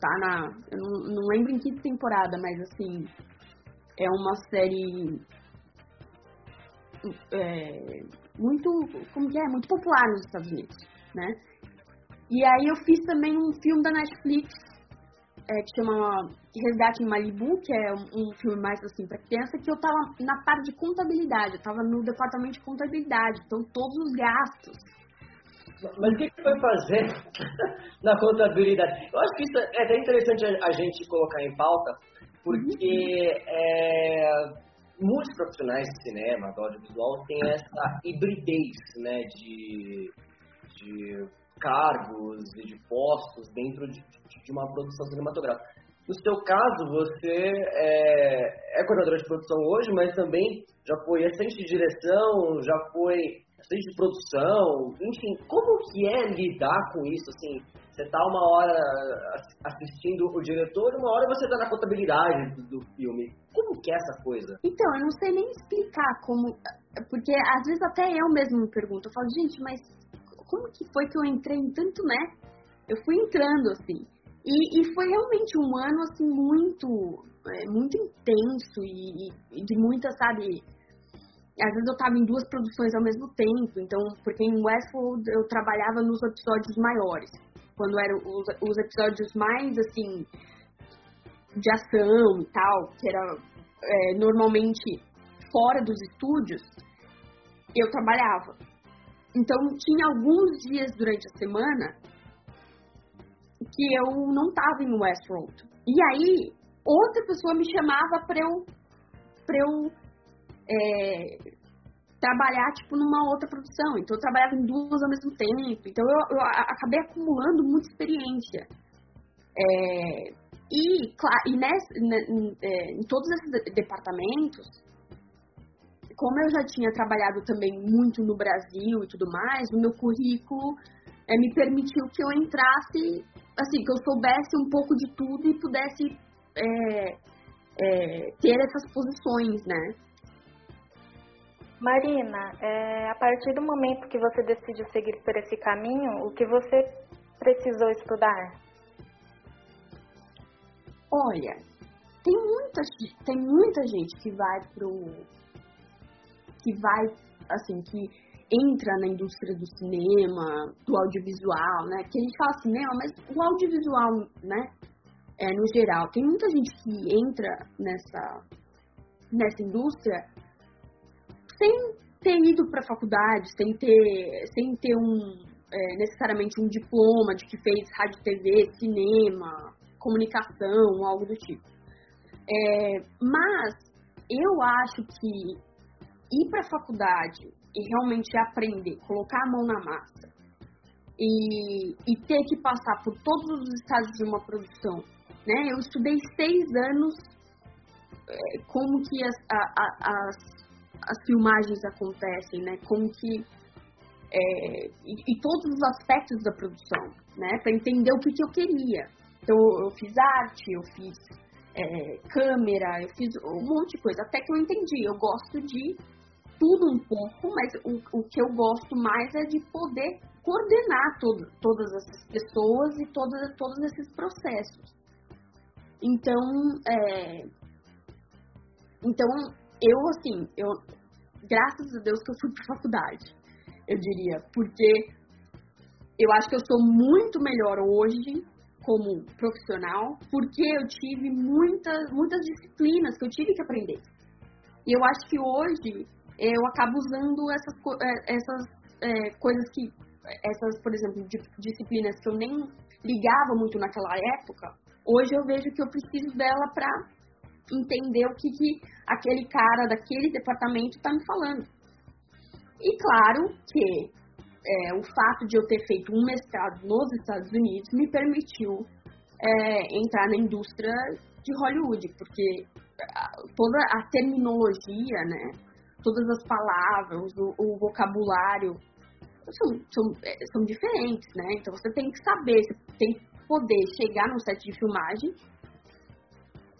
Speaker 1: tá na... Eu não, não lembro em que temporada, mas, assim, é uma série... É, muito, como que é? Muito popular nos Estados Unidos, né? E aí eu fiz também um filme da Netflix é, que chama Resgate em Malibu, que é um, um filme mais assim para criança, que eu tava na parte de contabilidade, eu tava no departamento de contabilidade, então todos os gastos.
Speaker 2: Mas o que, que foi fazer na contabilidade? Eu acho que isso é até interessante a, a gente colocar em pauta, porque uhum. é, muitos profissionais de cinema, do audiovisual, têm essa hibridez né, de, de cargos e de postos dentro de, de uma produção cinematográfica. No seu caso, você é, é coordenadora de produção hoje, mas também já foi assistente de direção, já foi assistente de produção, enfim, como que é lidar com isso, assim, você tá uma hora assistindo o diretor e uma hora você tá na contabilidade do, filme. Como que é essa coisa?
Speaker 1: Então, eu não sei nem explicar como, porque às vezes até eu mesmo me pergunto, eu falo, gente, mas como que foi que eu entrei em tanto, né? Eu fui entrando, assim. E, e foi realmente um ano, assim, muito, é, muito intenso e, e, de muita, sabe... Às vezes eu tava em duas produções ao mesmo tempo, então, porque em Westworld eu trabalhava nos episódios maiores, quando eram os, os episódios mais, assim, de ação e tal, que era é, normalmente fora dos estúdios, eu trabalhava. Então, tinha alguns dias durante a semana que eu não estava em Westworld. E aí, outra pessoa me chamava para eu, pra eu é, trabalhar, tipo, numa outra produção. Então, eu trabalhava em duas ao mesmo tempo. Então, eu, eu acabei acumulando muita experiência. É, e, claro, e nessa, em, é, em todos esses departamentos, como eu já tinha trabalhado também muito no Brasil e tudo mais, o meu currículo é, me permitiu que eu entrasse, assim, que eu soubesse um pouco de tudo e pudesse é, é, ter essas posições, né?
Speaker 3: Marina, é, a partir do momento que você decidiu seguir por esse caminho, o que você precisou estudar?
Speaker 1: Olha, tem muita, tem muita gente que vai pro. Que vai, assim, que entra na indústria do cinema, do audiovisual, né? Que a gente fala cinema, mas o audiovisual, né? É, no geral, tem muita gente que entra nessa, nessa indústria sem ter ido para faculdade, sem ter, sem ter um, é, necessariamente um diploma de que fez rádio, TV, cinema, comunicação, algo do tipo. É, mas eu acho que ir para a faculdade e realmente aprender, colocar a mão na massa e, e ter que passar por todos os estágios de uma produção, né? Eu estudei seis anos é, como que as, a, a, as, as filmagens acontecem, né? Como que é, e, e, todos os aspectos da produção, né? Para entender o que, que eu queria. Então, eu fiz arte, eu fiz é, câmera, eu fiz um monte de coisa. Até que eu entendi, eu gosto de tudo um pouco, mas o, o que eu gosto mais é de poder coordenar todo, todas essas pessoas e todas, todos esses processos. Então, é, então eu assim, eu graças a Deus que eu fui para faculdade, eu diria, porque eu acho que eu sou muito melhor hoje como profissional, porque eu tive muitas, muitas disciplinas que eu tive que aprender. E eu acho que hoje eu acabo usando essas, é, essas é, coisas que, essas, por exemplo, disciplinas que eu nem ligava muito naquela época, hoje eu vejo que eu preciso dela para entender o que, que aquele cara daquele departamento está me falando. E claro que é, o fato de eu ter feito um mestrado nos Estados Unidos me permitiu é, entrar na indústria de Hollywood, porque toda a terminologia, né, todas as palavras, o, o vocabulário são, são, é, são diferentes, né? Então você tem que saber, você tem que poder chegar num set de filmagem,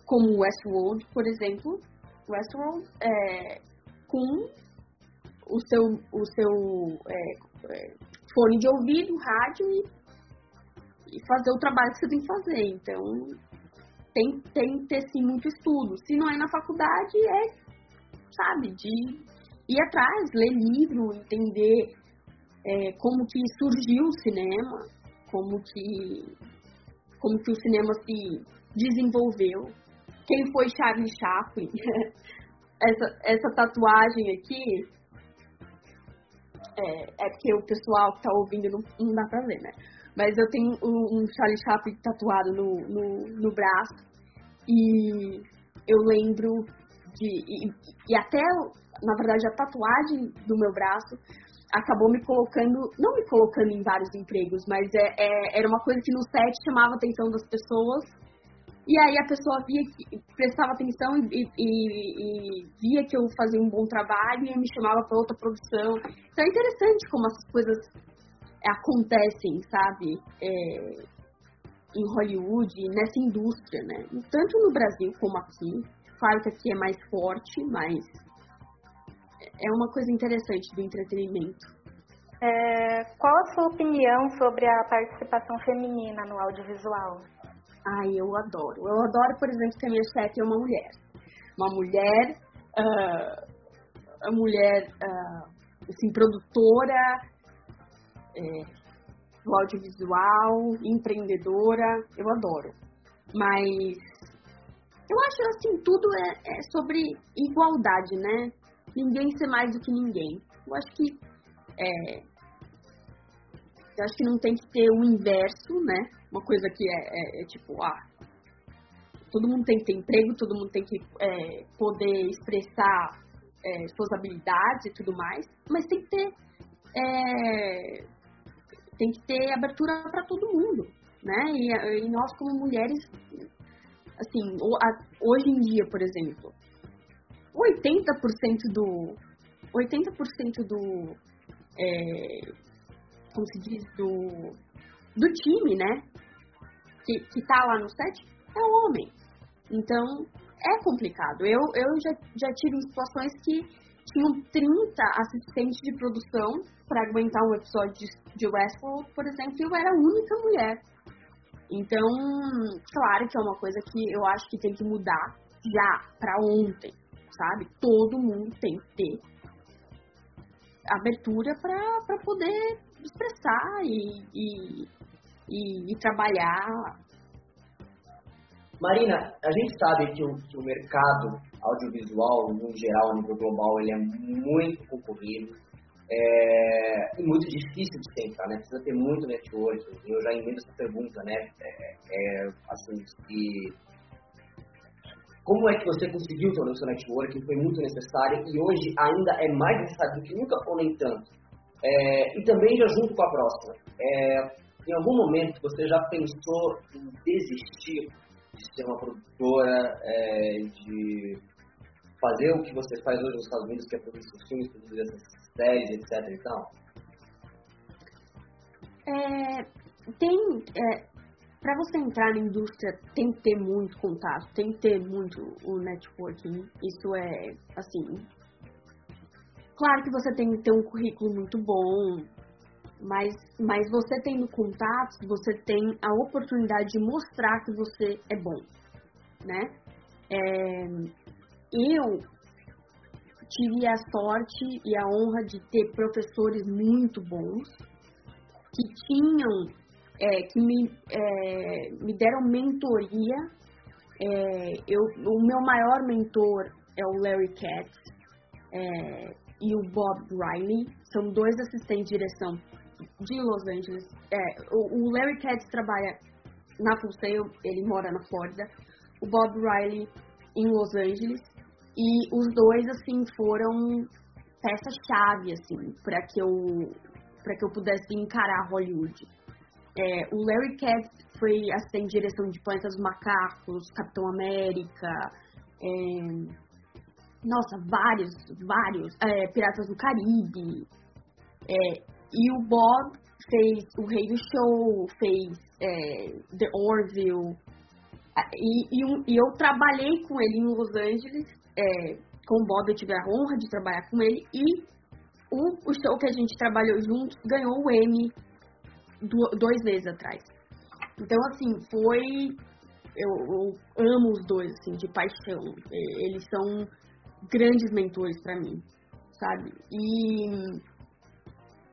Speaker 1: como Westworld, por exemplo, Westworld, é, com o seu, o seu é, é, fone de ouvido, rádio e, e, fazer o trabalho que você tem que fazer. Então, tem, tem que ter sim muito estudo. Se não é na faculdade, é, sabe, de ir atrás, ler livro, entender é, como que surgiu o cinema, como que, como que o cinema se desenvolveu, quem foi Charlie Chaplin. essa, essa tatuagem aqui é, é porque o pessoal que tá ouvindo não, não dá pra ver, né? Mas eu tenho um, um Charlie Chaplin tatuado no, no, no braço e eu lembro de. E, e, até, na verdade, a tatuagem do meu braço acabou me colocando, não me colocando em vários empregos, mas é, é, era uma coisa que no set chamava a atenção das pessoas e aí a pessoa via prestava atenção e, e, e, via que eu fazia um bom trabalho e me chamava para outra produção. Então é interessante como essas coisas acontecem, sabe? É, em Hollywood, nessa indústria, né? Tanto no Brasil como aqui. Claro que aqui é mais forte, mas é uma coisa interessante do entretenimento.
Speaker 3: É, qual a sua opinião sobre a participação feminina no audiovisual?
Speaker 1: Ai, eu adoro. Eu adoro, por exemplo, que a minha chefe é uma mulher. Uma mulher, uh, a mulher, uh, assim, produtora é, do audiovisual, empreendedora. Eu adoro. Mas eu acho assim, tudo é, é sobre igualdade, né? Ninguém ser mais do que ninguém. Eu acho que é, eu acho que não tem que ter o inverso, né? uma coisa que é, é, é, tipo, ah, todo mundo tem que ter emprego, todo mundo tem que é, poder expressar é, suas habilidades e tudo mais, mas tem que ter é, tem que ter abertura para todo mundo, né? E, e, nós como mulheres, assim, hoje em dia, por exemplo, 80% do 80% do é, como se diz do do time, né? Que, que tá lá no set é homem. Então, é complicado. Eu, eu já, já tive situações que tinham 30 assistentes de produção para aguentar um episódio de, de Westworld, por exemplo, e eu era a única mulher. Então, claro que é uma coisa que eu acho que tem que mudar já, para ontem, sabe? Todo mundo tem que ter abertura para poder expressar e, e e, e trabalhar.
Speaker 2: Marina, a gente sabe que o, que o mercado audiovisual, no geral, a nível global, ele é muito concorrido. É, e muito difícil de tentar, né? Precisa ter muito network. Eu já emendo essa pergunta, né? É, é, assim, se como é que você conseguiu ter o seu network? Foi muito necessário e hoje ainda é mais necessário do que nunca ou nem tanto. É, e também já junto com a próxima. É, em algum momento você já pensou em desistir de ser uma produtora, é, de fazer o que você faz hoje nos Estados Unidos, que é produzir filmes, produzir essas séries, etc. Então?
Speaker 1: É, tem, é, para você entrar na indústria, tem que ter muito contato, tem que ter muito o networking. Isso é, assim. Claro que você tem que ter um currículo muito bom, mas, mas você tendo contatos, você tem a oportunidade de mostrar que você é bom, né? É, eu tive a sorte e a honra de ter professores muito bons que tinham, é, que me, é, me deram mentoria. É, eu, o meu maior mentor é o Larry Katz é, e o Bob Riley, são dois assistentes de direção de Los Angeles. É, o, o Larry Katz trabalha na Full Sail, ele mora na Flórida. O Bob Riley em Los Angeles. E os dois, assim, foram peça-chave, assim, para que eu para que eu pudesse encarar Hollywood. É, o Larry Katz foi assistente direção de Planetas Macacos, Capitão América, é, nossa, vários, vários, é, Piratas do Caribe, é, e o Bob fez o Rei do Show, fez é, The Orville. E, e, e, eu trabalhei com ele em Los Angeles. É, com o Bob eu tive a honra de trabalhar com ele. E o, o show que a gente trabalhou juntos ganhou o Emmy do, dois meses atrás. Então, assim, foi. Eu, eu, amo os dois, assim, de paixão. Eles são grandes mentores para mim, sabe? E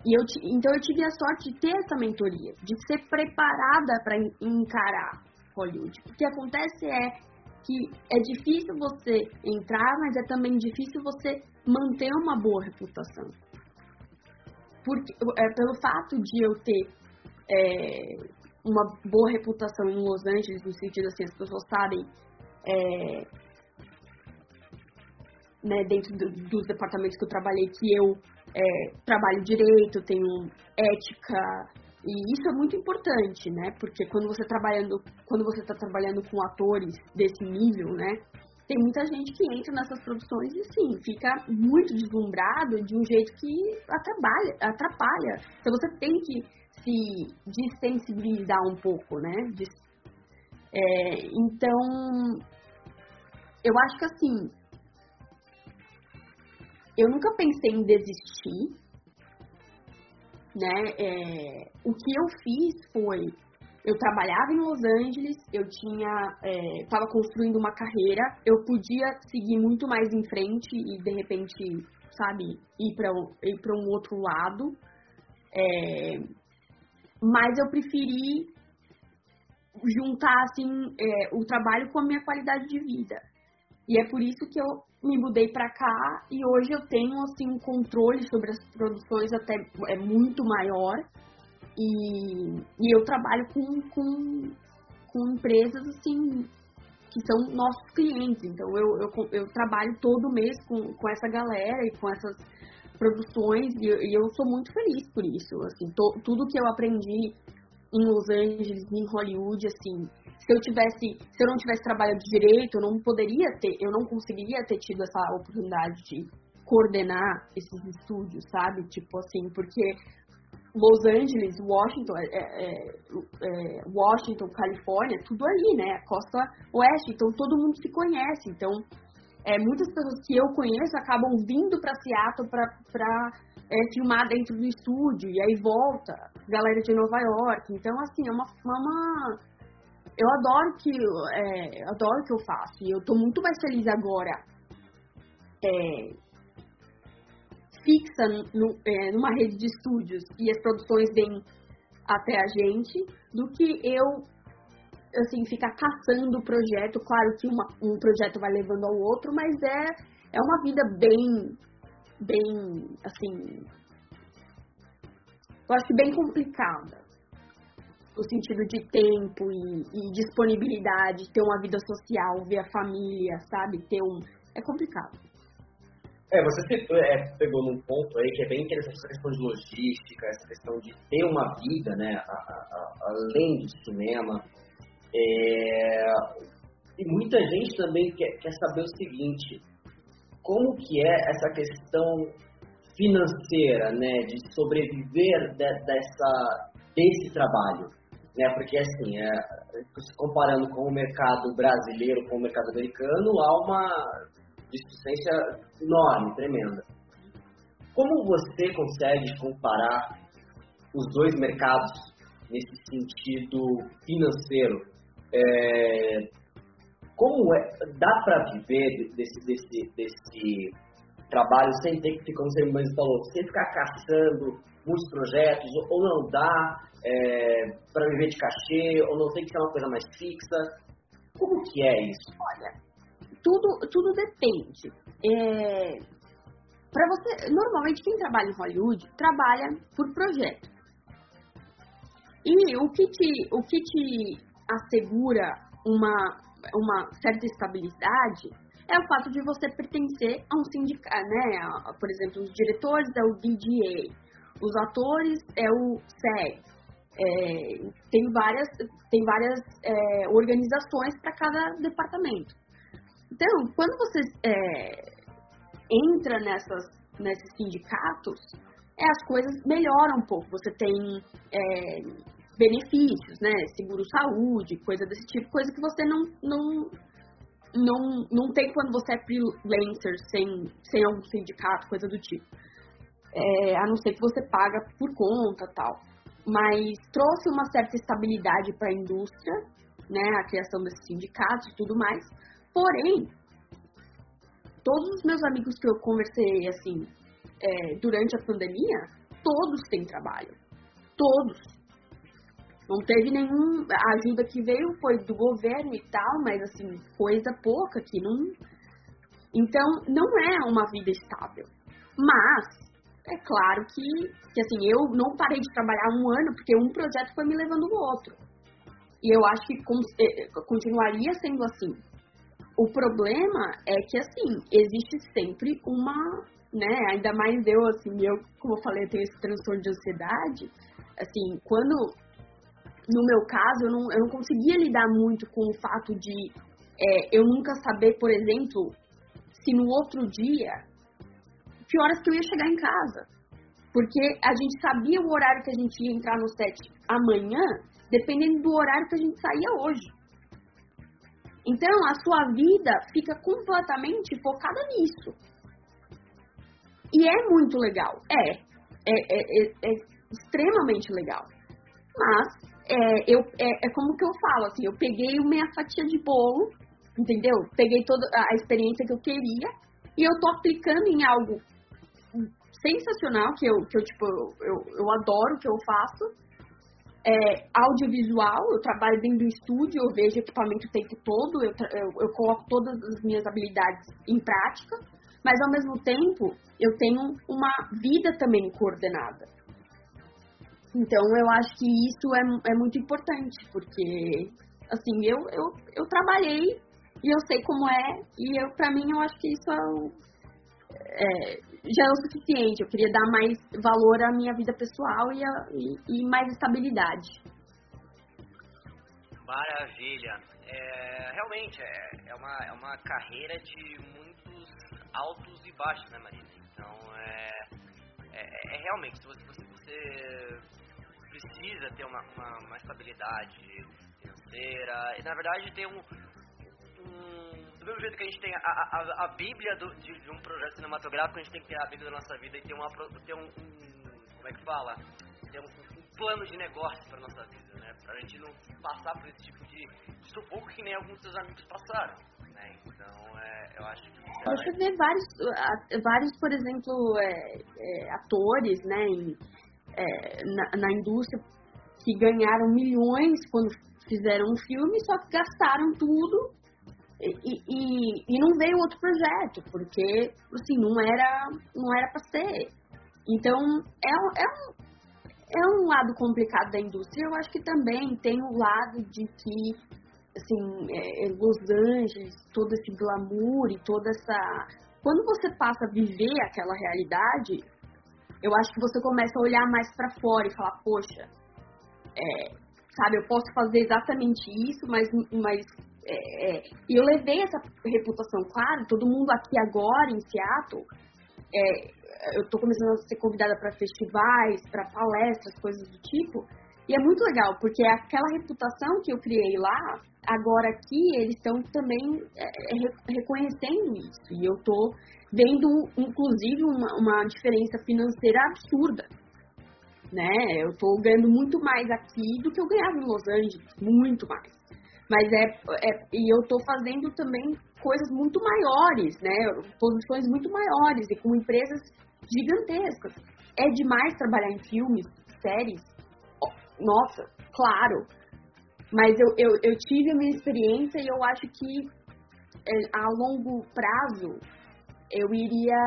Speaker 1: e eu, então eu tive a sorte de ter essa mentoria, de ser preparada para encarar Hollywood. O que acontece é que é difícil você entrar, mas é também difícil você manter uma boa reputação. Porque, é, pelo fato de eu ter é, uma boa reputação em Los Angeles, no sentido assim, as pessoas sabem é, né, dentro do, dos departamentos que eu trabalhei que eu é, trabalho direito, tenho ética e isso é muito importante, né? Porque quando você trabalhando, quando você está trabalhando com atores desse nível, né? Tem muita gente que entra nessas produções e sim, fica muito deslumbrado de um jeito que atrapalha, atrapalha. Então você tem que se desensibilizar um pouco, né? É, então, eu acho que assim, eu nunca pensei em desistir, né? É, o que eu fiz foi eu trabalhava em Los Angeles, eu tinha, estava é, construindo uma carreira, eu podia seguir muito mais em frente e de repente, sabe, ir para ir para um outro lado. É, mas eu preferi juntar assim é, o trabalho com a minha qualidade de vida. E é por isso que eu me mudei para cá e hoje eu tenho assim um controle sobre as produções até é muito maior e, e eu trabalho com, com, com empresas assim que são nossos clientes. Então eu, eu, eu trabalho todo mês com, com essa galera e com essas produções e e eu sou muito feliz por isso. Assim, to, tudo que eu aprendi em Los Angeles, em Hollywood, assim, se eu tivesse, se eu não tivesse trabalhado direito, eu não poderia ter, eu não conseguiria ter tido essa oportunidade de coordenar esses estúdios, sabe? Tipo assim, porque Los Angeles, Washington, é, é, é, Washington, Califórnia, tudo ali, né? Costa Oeste, então todo mundo se conhece. Então, é, muitas pessoas que eu conheço acabam vindo para Seattle para é, filmar dentro do estúdio e aí volta, galera de Nova York. Então, assim, é uma, uma eu adoro que é, adoro que eu faço e eu tô muito mais feliz agora é, fixa no, é, numa rede de estúdios e as produções vêm até a gente do que eu assim ficar caçando o projeto. Claro que uma, um projeto vai levando ao outro mas é é uma vida bem bem assim eu acho bem complicada no sentido de tempo e, e, disponibilidade, ter uma vida social, ver a família, sabe? Ter um. É complicado.
Speaker 2: É, você é, pegou num ponto aí que é bem interessante essa questão de logística, essa questão de ter uma vida, né, a, a, além do cinema. É, e muita gente também quer, quer saber o seguinte, como que é essa questão financeira, né, de sobreviver de, dessa, desse trabalho? Né? Porque assim, é, comparando com o mercado brasileiro com o mercado americano, há uma distância enorme, tremenda. Como você consegue comparar os dois mercados nesse sentido financeiro? É, como é, dá para viver desse, desse, desse trabalho sem ter que, como você mesmo falou, sem ficar caçando muitos projetos, ou não dá é, para viver de cachê, ou não tem que ser uma coisa mais fixa? Como que é isso?
Speaker 1: Olha, tudo, tudo depende. É, para você, normalmente quem trabalha em Hollywood trabalha por projeto. E o que te, o que te assegura uma, uma certa estabilidade é o fato de você pertencer a um sindicato, né? Por exemplo, os diretores é o DGA, os atores é o SEG. É, tem várias, tem várias é, organizações para cada departamento. Então, quando você é, entra nessas, nesses sindicatos, é, as coisas melhoram um pouco. Você tem é, benefícios, né? Seguro-saúde, coisa desse tipo, coisa que você não, não, não, não tem quando você é freelancer sem, sem algum sindicato, coisa do tipo. É, a não ser que você paga por conta tal. Mas trouxe uma certa estabilidade para a indústria, né, a criação desses sindicatos e tudo mais. Porém, todos os meus amigos que eu conversei assim é, durante a pandemia, todos têm trabalho. Todos. Não teve nenhuma ajuda que veio, foi do governo e tal, mas assim, coisa pouca que não. Então, não é uma vida estável. Mas, é claro que, que assim, eu não parei de trabalhar um ano porque um projeto foi me levando no outro. E eu acho que é, continuaria sendo assim. O problema é que, assim, existe sempre uma, né, ainda mais eu, assim, eu, como eu falei, tenho esse transtorno de ansiedade, assim, quando no meu caso, eu não, eu não conseguia lidar muito com o fato de é, eu nunca saber, por exemplo, se no outro dia, que horas que eu ia chegar em casa. Porque a gente sabia o horário que a gente ia entrar no set amanhã, dependendo do horário que a gente saía hoje. Então, a sua vida fica completamente focada nisso. E é muito legal. É. É, é, é, é extremamente legal. Mas é, eu, é, é como que eu falo, assim, eu peguei minha fatia de bolo, entendeu? Peguei toda a experiência que eu queria e eu tô aplicando em algo sensacional, que eu, que eu tipo, eu, eu adoro o que eu faço. É, audiovisual, eu trabalho dentro do estúdio, eu vejo equipamento o tempo todo, eu, eu, eu coloco todas as minhas habilidades em prática, mas ao mesmo tempo eu tenho uma vida também coordenada. Então eu acho que isso é, é muito importante, porque assim, eu, eu, eu trabalhei e eu sei como é, e eu, pra mim eu acho que isso é, é, já é o suficiente. Eu queria dar mais valor à minha vida pessoal e, a, e, e mais estabilidade.
Speaker 2: Maravilha. É, realmente, é, é, uma, é uma carreira de muitos altos e baixos, né, Marina? Então, é, é, é realmente, se você, você, você precisa ter uma, uma, uma estabilidade financeira e na verdade ter um, um, do mesmo jeito que a gente tem a, a, a Bíblia do, de, de, um projeto cinematográfico, a gente tem que ter a Bíblia da nossa vida e ter, uma, ter um, um como é que fala? Ter um, um plano de negócio para nossa vida, né? Pra gente não passar por esse tipo de, sufoco que nem alguns dos seus amigos passaram. Né? Então, é, eu acho que.
Speaker 1: Você vê vários, vários por exemplo, é, é, atores, né? Em, é, na, na indústria que ganharam milhões quando fizeram um filme, só que gastaram tudo e, e, e, não veio outro projeto, porque assim, não era, não era para ser. Então é, é, um, é um lado complicado da indústria. Eu acho que também tem o lado de que assim, é, é Los Angeles, todo esse glamour e toda essa. Quando você passa a viver aquela realidade, eu acho que você começa a olhar mais para fora e falar, poxa, é, sabe, eu posso fazer exatamente isso, mas, mas é, é, e eu levei essa reputação, claro, todo mundo aqui agora em Seattle, é, eu estou começando a ser convidada para festivais, para palestras, coisas do tipo, e é muito legal, porque aquela reputação que eu criei lá, agora aqui, eles estão também é, é reconhecendo isso, e eu estou vendo, inclusive, uma, uma diferença financeira absurda. Né? Eu estou ganhando muito mais aqui do que eu ganhava em Los Angeles, muito mais. Mas é, é e eu estou fazendo também coisas muito maiores, né? Posições muito maiores e com empresas gigantescas. É demais trabalhar em filmes, séries? Nossa, claro. Mas eu, eu, eu tive a minha experiência e eu acho que é, a longo prazo eu iria,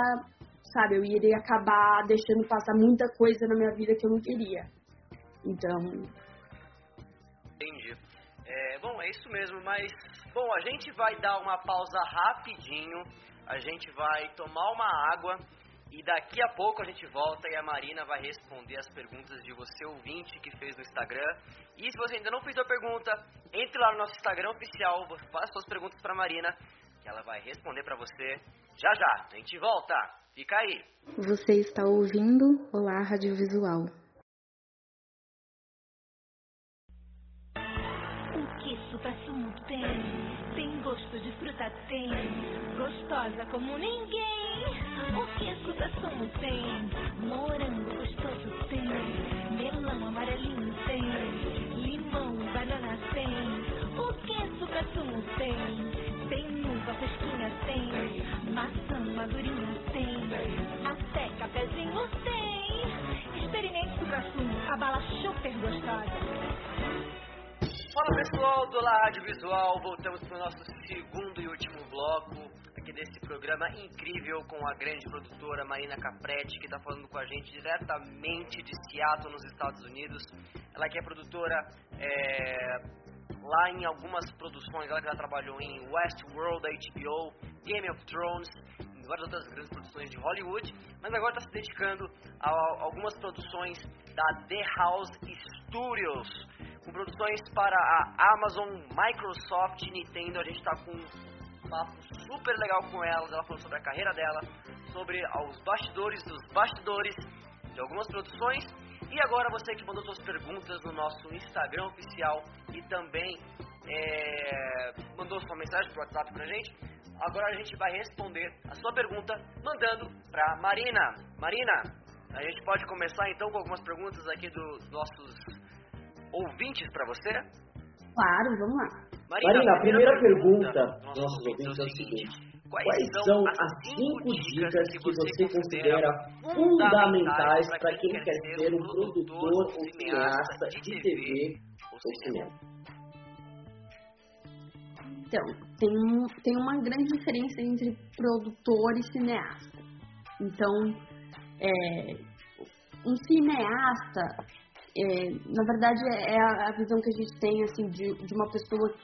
Speaker 1: sabe, eu iria acabar deixando passar muita coisa na minha vida que eu não queria. Então.
Speaker 2: Entendi. Bom, é isso mesmo, mas. Bom, a gente vai dar uma pausa rapidinho, a gente vai tomar uma água e daqui a pouco a gente volta e a Marina vai responder as perguntas de você ouvinte que fez no Instagram. E se você ainda não fez a pergunta, entre lá no nosso Instagram oficial, faça suas perguntas para Marina, que ela vai responder para você já já, a gente volta. Fica aí.
Speaker 3: Você está ouvindo Olá Radiovisual.
Speaker 4: O que supra-sumo tem? Tem gosto de fruta, tem. Gostosa como ninguém. O que supra-sumo tem? Morango gostoso tem.
Speaker 2: Visual, voltamos para o nosso segundo e último bloco aqui desse programa incrível com a grande produtora Marina Capretti, que está falando com a gente diretamente de Seattle, nos Estados Unidos. Ela que é produtora é, lá em algumas produções, ela que já trabalhou em Westworld, HBO, Game of Thrones, em várias outras grandes produções de Hollywood, mas agora está se dedicando a algumas produções da The House Studios com produções para a Amazon, Microsoft, Nintendo. A gente está com um papo super legal com elas. Ela falou sobre a carreira dela, sobre os bastidores dos bastidores de algumas produções. E agora você que mandou suas perguntas no nosso Instagram oficial e também é, mandou sua mensagem pro WhatsApp pra gente. Agora a gente vai responder a sua pergunta mandando pra Marina. Marina, a gente pode começar então com algumas perguntas aqui dos nossos ouvintes para você?
Speaker 1: Claro, vamos lá.
Speaker 5: Marina, Marina a primeira, pergunta dos nossos ouvintes é o seguinte. Quais são as cinco dicas que você considera fundamentais para quem quer ser um produtor ou cineasta de TV ou cinema?
Speaker 1: Então, tem, tem uma grande diferença entre produtor e cineasta. Então, é, um cineasta, é, na verdade, é a, visão que a gente tem assim de, de uma pessoa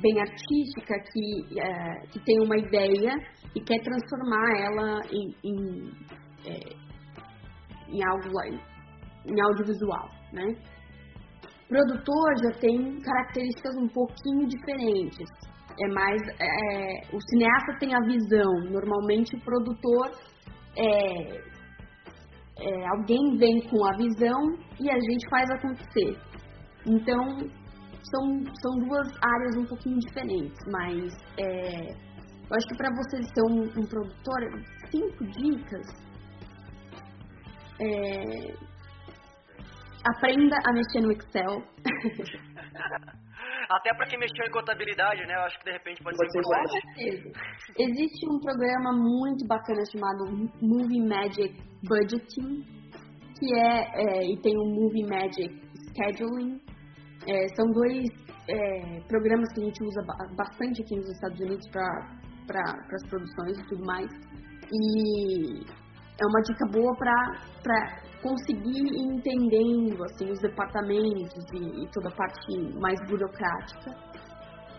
Speaker 1: bem artística que, é, que tem uma ideia e quer transformar ela em, em, é, em algo em audiovisual, né? Produtor já tem características um pouquinho diferentes. É mais é, o cineasta tem a visão. Normalmente o produtor é, é, alguém vem com a visão e a gente faz acontecer. Então são, são duas áreas um pouquinho diferentes, mas é, eu acho que para você ser um, um, produtor, cinco dicas. É, aprenda a mexer no Excel.
Speaker 2: Até para quem mexeu em contabilidade, né? Eu acho que de repente pode ser importante.
Speaker 1: Existe um programa muito bacana chamado Movie Magic Budgeting, que é, é e tem o Movie Magic Scheduling. É, são dois é, programas que a gente usa bastante aqui nos Estados Unidos para as produções e tudo mais. E é uma dica boa para conseguir ir entendendo assim, os departamentos e, e toda a parte mais burocrática.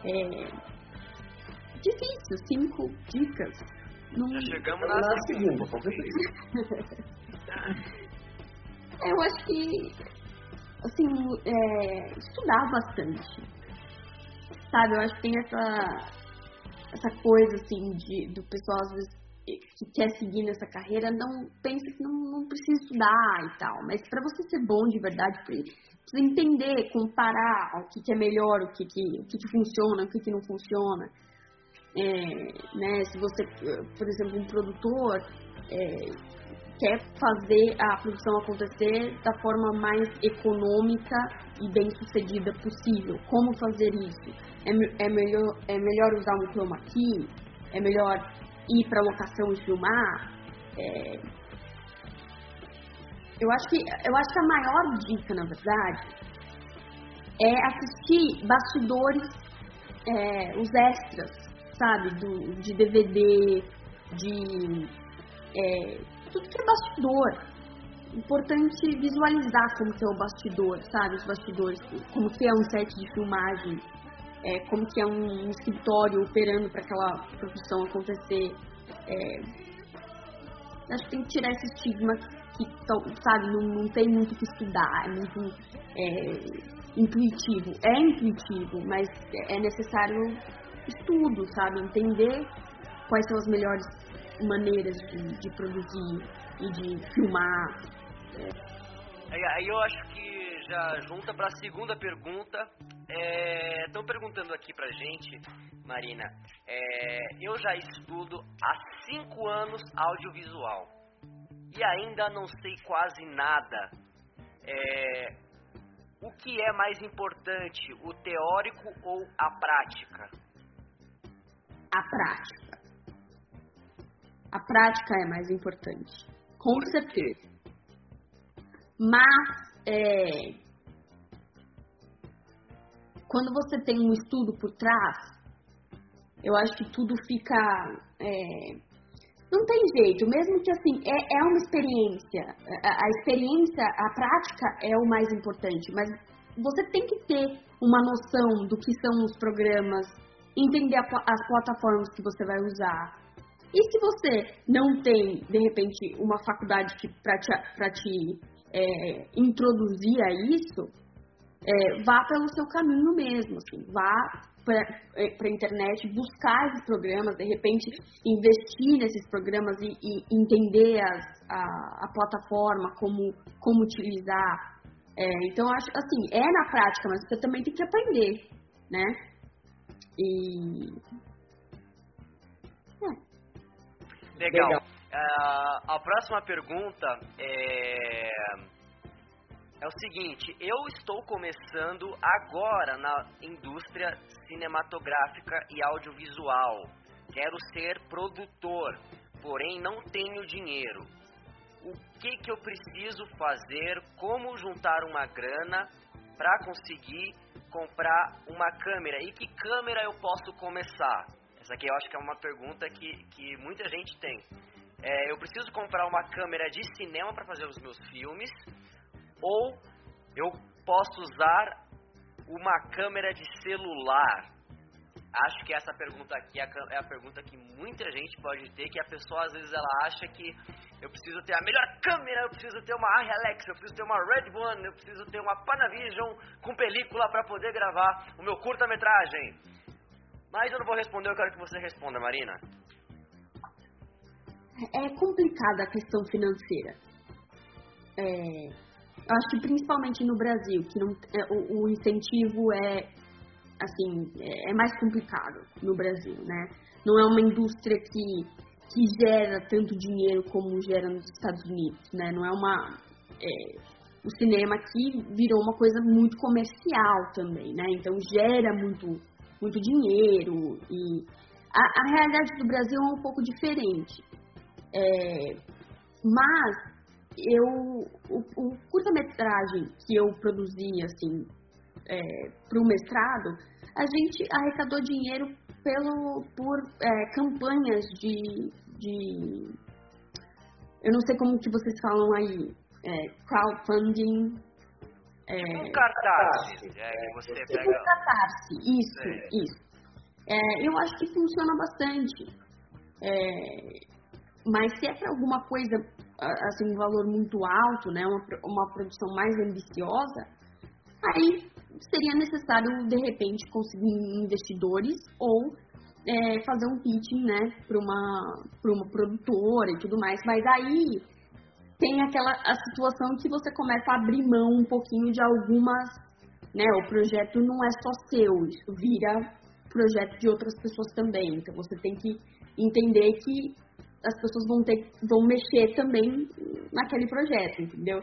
Speaker 1: É difícil, cinco dicas.
Speaker 2: Não... Já chegamos na, na segunda,
Speaker 1: Eu acho que assim, é, estudar bastante. Sabe, eu acho que tem essa, essa coisa assim de, do pessoal às vezes que quer seguir nessa carreira não pensa que não, não precisa estudar e tal. Mas para você ser bom de verdade, precisa entender, comparar o que, que é melhor, o que, que, o que, que funciona, o que, que não funciona. É, né, se você, por exemplo, um produtor é, quer fazer a produção acontecer da forma mais econômica e bem sucedida possível. Como fazer isso? É, é, melhor, é melhor usar um chroma key? É melhor ir para locação e filmar, é... eu acho que eu acho que a maior dica, na verdade, é assistir bastidores, é, os extras, sabe, do, de DVD, de é, tudo que é bastidor. Importante visualizar como que é o bastidor, sabe, os bastidores, como que é um set de filmagem, é, como que é um, escritório operando para aquela produção acontecer. É, acho que tem que tirar esse estigma que, sabe, não, não tem muito o que estudar, é muito é, intuitivo. É intuitivo, mas é necessário estudo, sabe? Entender quais são as melhores maneiras de, de produzir e de filmar.
Speaker 2: É. Aí eu acho que já junta para a segunda pergunta, Estão é, perguntando aqui pra gente, Marina. É, eu já estudo há cinco anos audiovisual e ainda não sei quase nada. É, o que é mais importante, o teórico ou a prática?
Speaker 1: A prática. A prática é mais importante, com certeza. Mas é, quando você tem um estudo por trás, eu acho que tudo fica. É, não tem jeito, mesmo que assim, é, é uma experiência. A, a, experiência, a prática é o mais importante, mas você tem que ter uma noção do que são os programas, entender as plataformas que você vai usar. E se você não tem, de repente, uma faculdade para te, te é, introduzir a isso, é, vá pelo seu caminho mesmo, assim, vá para a é, internet buscar esses programas, de repente investir nesses programas e, e entender as, a, a, plataforma, como, como utilizar. É, então, acho assim, é na prática, mas você também tem que aprender, né? E...
Speaker 2: É. Legal. Legal. Uh, a próxima pergunta é é o seguinte, eu estou começando agora na indústria cinematográfica e audiovisual. Quero ser produtor, porém não tenho dinheiro. O que que eu preciso fazer? Como juntar uma grana para conseguir comprar uma câmera? E que câmera eu posso começar? Essa aqui eu acho que é uma pergunta que, que muita gente tem. É, eu preciso comprar uma câmera de cinema para fazer os meus filmes ou eu posso usar uma câmera de celular? Acho que essa pergunta aqui é a pergunta que muita gente pode ter, que a pessoa às vezes ela acha que eu preciso ter a melhor câmera, eu preciso ter uma Arri Alexa, eu preciso ter uma Red One, eu preciso ter uma Panavision com película para poder gravar o meu curta-metragem. Mas eu não vou responder, eu quero que você responda, Marina.
Speaker 1: É complicada a questão financeira. É, eu acho que principalmente no Brasil, que não, é, o, o, incentivo é assim é, é mais complicado no Brasil, né? Não é uma indústria que, que gera tanto dinheiro como gera nos Estados Unidos, né? Não é uma é, o cinema aqui virou uma coisa muito comercial também, né? Então gera muito muito dinheiro e a, a realidade do Brasil é um pouco diferente. É, mas eu o, o curta-metragem que eu produzi assim é, para o mestrado, a gente arrecadou dinheiro pelo por é, campanhas de, de eu não sei como que vocês falam aí é, crowdfunding
Speaker 2: é, tipo um catarse, é, que você pega...
Speaker 1: catarse, isso, é. isso. É, eu acho que funciona bastante. É, mas se é para alguma coisa assim, um valor muito alto, né, uma, uma produção mais ambiciosa, aí seria necessário, de repente, conseguir investidores ou é, fazer um pitching, né, para uma, uma produtora e tudo mais. Mas aí tem aquela a situação que você começa a abrir mão um pouquinho de algumas, né, o projeto não é só seu, isso vira projeto de outras pessoas também. Então você tem que entender que as pessoas vão ter vão mexer também naquele projeto, entendeu?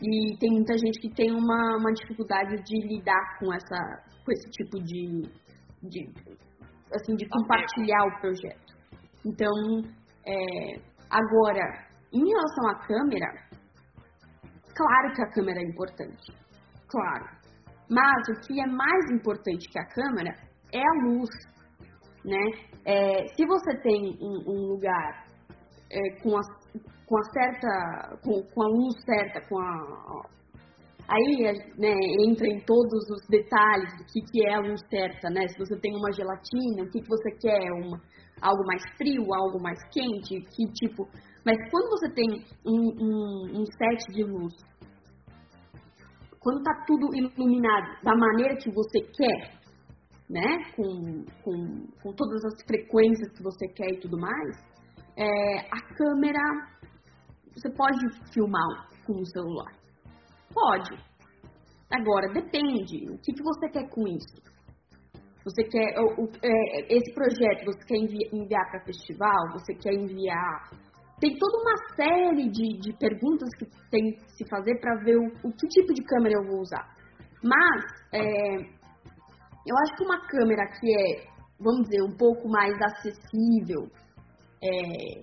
Speaker 1: E tem muita gente que tem uma, uma dificuldade de lidar com essa com esse tipo de, de assim de compartilhar o projeto. Então, é, agora, em relação à câmera, claro que a câmera é importante, claro. Mas o que é mais importante que a câmera é a luz, né? É, se você tem um, um lugar é, com, a, com a certa, com, com a luz certa, com a, aí né, entra em todos os detalhes do que, que é a luz certa, né? Se você tem uma gelatina, o que, que você quer, uma, algo mais frio, algo mais quente, que tipo. Mas quando você tem um, um, um set de luz, quando está tudo iluminado da maneira que você quer, né? Com, com, com todas as frequências que você quer e tudo mais, é, a câmera, você pode filmar com o celular? Pode. Agora, depende. O que, que você quer com isso? Você quer o, o, é, esse projeto, você quer enviar, enviar para festival? Você quer enviar? Tem toda uma série de, de perguntas que tem que se fazer para ver o, o, que tipo de câmera eu vou usar. Mas é, eu acho que uma câmera que é, vamos dizer, um pouco mais acessível é,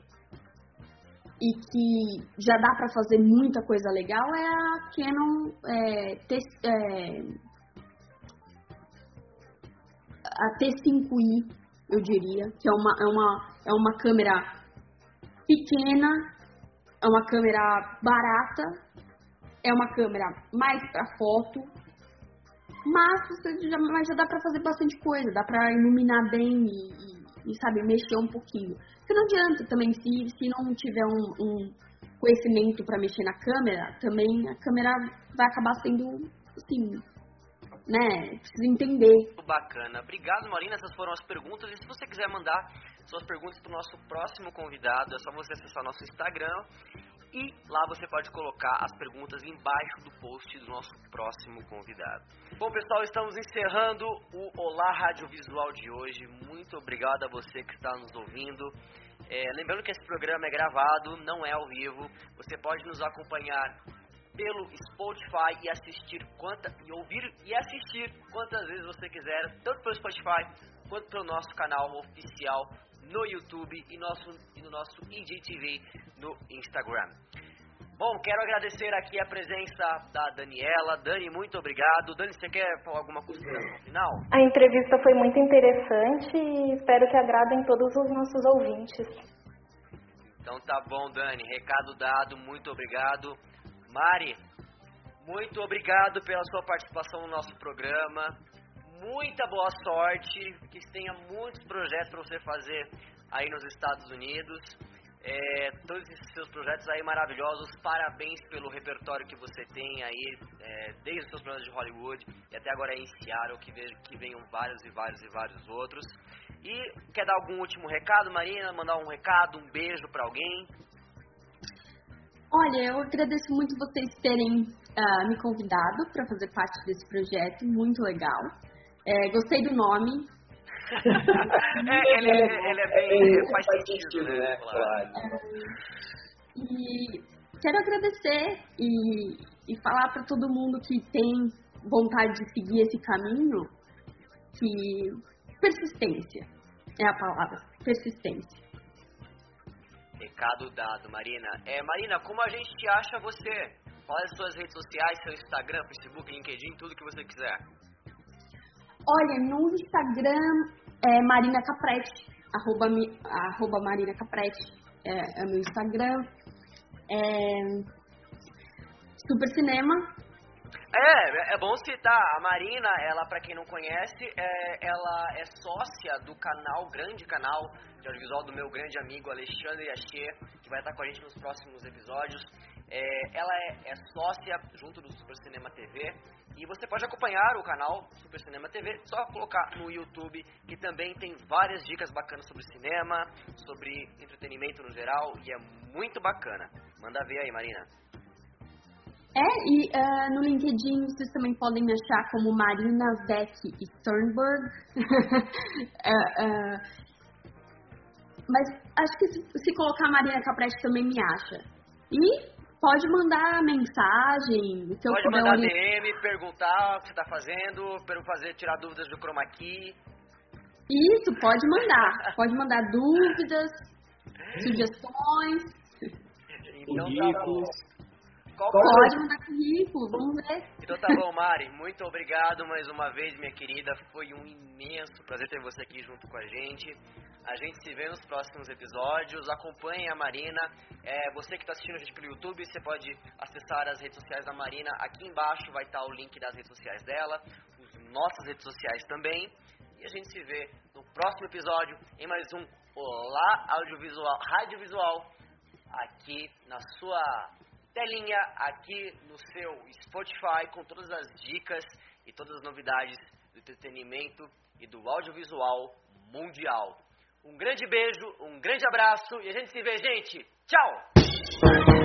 Speaker 1: e que já dá para fazer muita coisa legal é a Canon é, T, é, a T5i, eu diria, que é uma, é uma, é uma câmera pequena, é uma câmera barata, é uma câmera mais para foto, mas, mas já dá para fazer bastante coisa, dá para iluminar bem e, e, e, sabe, mexer um pouquinho. Porque não adianta também, se, se não tiver um, um conhecimento para mexer na câmera, também a câmera vai acabar sendo, assim, né? Precisa entender.
Speaker 2: Muito bacana. Obrigado, Marina. Essas foram as perguntas. E se você quiser mandar suas perguntas para o nosso próximo convidado, é só você acessar nosso Instagram e lá você pode colocar as perguntas embaixo do post do nosso próximo convidado. Bom, pessoal, estamos encerrando o Olá Radiovisual de hoje. Muito obrigado a você que está nos ouvindo. É, lembrando que esse programa é gravado, não é ao vivo. Você pode nos acompanhar pelo Spotify e assistir quanta, e ouvir e assistir quantas vezes você quiser, tanto pelo Spotify quanto pelo nosso canal oficial no YouTube e, nosso, e no nosso IGTV no Instagram. Bom, quero agradecer aqui a presença da Daniela. Dani, muito obrigado. Dani, você quer falar alguma coisa no final?
Speaker 3: A entrevista foi muito interessante e espero que agradem todos os nossos ouvintes.
Speaker 2: Então tá bom, Dani. Recado dado, muito obrigado. Mari, muito obrigado pela sua participação no nosso programa. Muita boa sorte, que tenha muitos projetos para você fazer aí nos Estados Unidos. É, todos esses seus projetos aí maravilhosos, parabéns pelo repertório que você tem aí, é, desde os seus programas de Hollywood e até agora em Seattle, que, vejo, que venham vários e vários e vários outros. E quer dar algum último recado, Marina? Mandar um recado, um beijo para alguém?
Speaker 1: Olha, eu agradeço muito vocês terem uh, me convidado para fazer parte desse projeto, muito legal. É, gostei do nome,
Speaker 2: é, ele, é, ele é bem. É, faz sentido, né? né? Claro.
Speaker 1: E quero agradecer e, e falar para todo mundo que tem vontade de seguir esse caminho que persistência é a palavra, persistência.
Speaker 2: Recado dado, Marina. É, Marina, como a gente te acha você? Fala as suas redes sociais, seu Instagram, Facebook, LinkedIn, tudo que você quiser.
Speaker 1: Olha, no Instagram é Marina Caprete, arroba, arroba Marina Caprete é, é meu Instagram. É, Super Cinema.
Speaker 2: É, é bom citar, a Marina, ela, para quem não conhece, é, ela é sócia do canal, grande canal de audiovisual do meu grande amigo Alexandre Acher, que vai estar com a gente nos próximos episódios. É, ela é, é, sócia junto do Super Cinema TV e você pode acompanhar o canal Super Cinema TV, só colocar no YouTube, que também tem várias dicas bacanas sobre cinema, sobre entretenimento no geral, e é muito bacana. Manda ver aí, Marina.
Speaker 1: É, e uh, no LinkedIn vocês também podem me achar como Marina Beck Sternberg. uh, uh, mas acho que se, se colocar Marina Capreste também me acha. E pode mandar mensagem,
Speaker 2: que eu Pode mandar DM, perguntar o que você está fazendo, para fazer tirar dúvidas do chroma key.
Speaker 1: Isso, pode mandar. pode mandar dúvidas, sugestões.
Speaker 2: Então tá bom.
Speaker 1: Qual Pode mandar currículo, vamos ver.
Speaker 2: Então tá bom, Mari. Muito obrigado mais uma vez, minha querida. Foi um imenso prazer ter você aqui junto com a gente. A gente se vê nos próximos episódios. Acompanhe a Marina. É, você que está assistindo a gente pelo YouTube, você pode acessar as redes sociais da Marina. Aqui embaixo vai estar o link das redes sociais dela, os nossas redes sociais também. E a gente se vê no próximo episódio em mais um Olá Audiovisual, Radiovisual, aqui na sua telinha aqui no seu Spotify com todas as dicas e todas as novidades do entretenimento e do audiovisual mundial. Um grande beijo, um grande abraço e a gente se vê, gente. Tchau!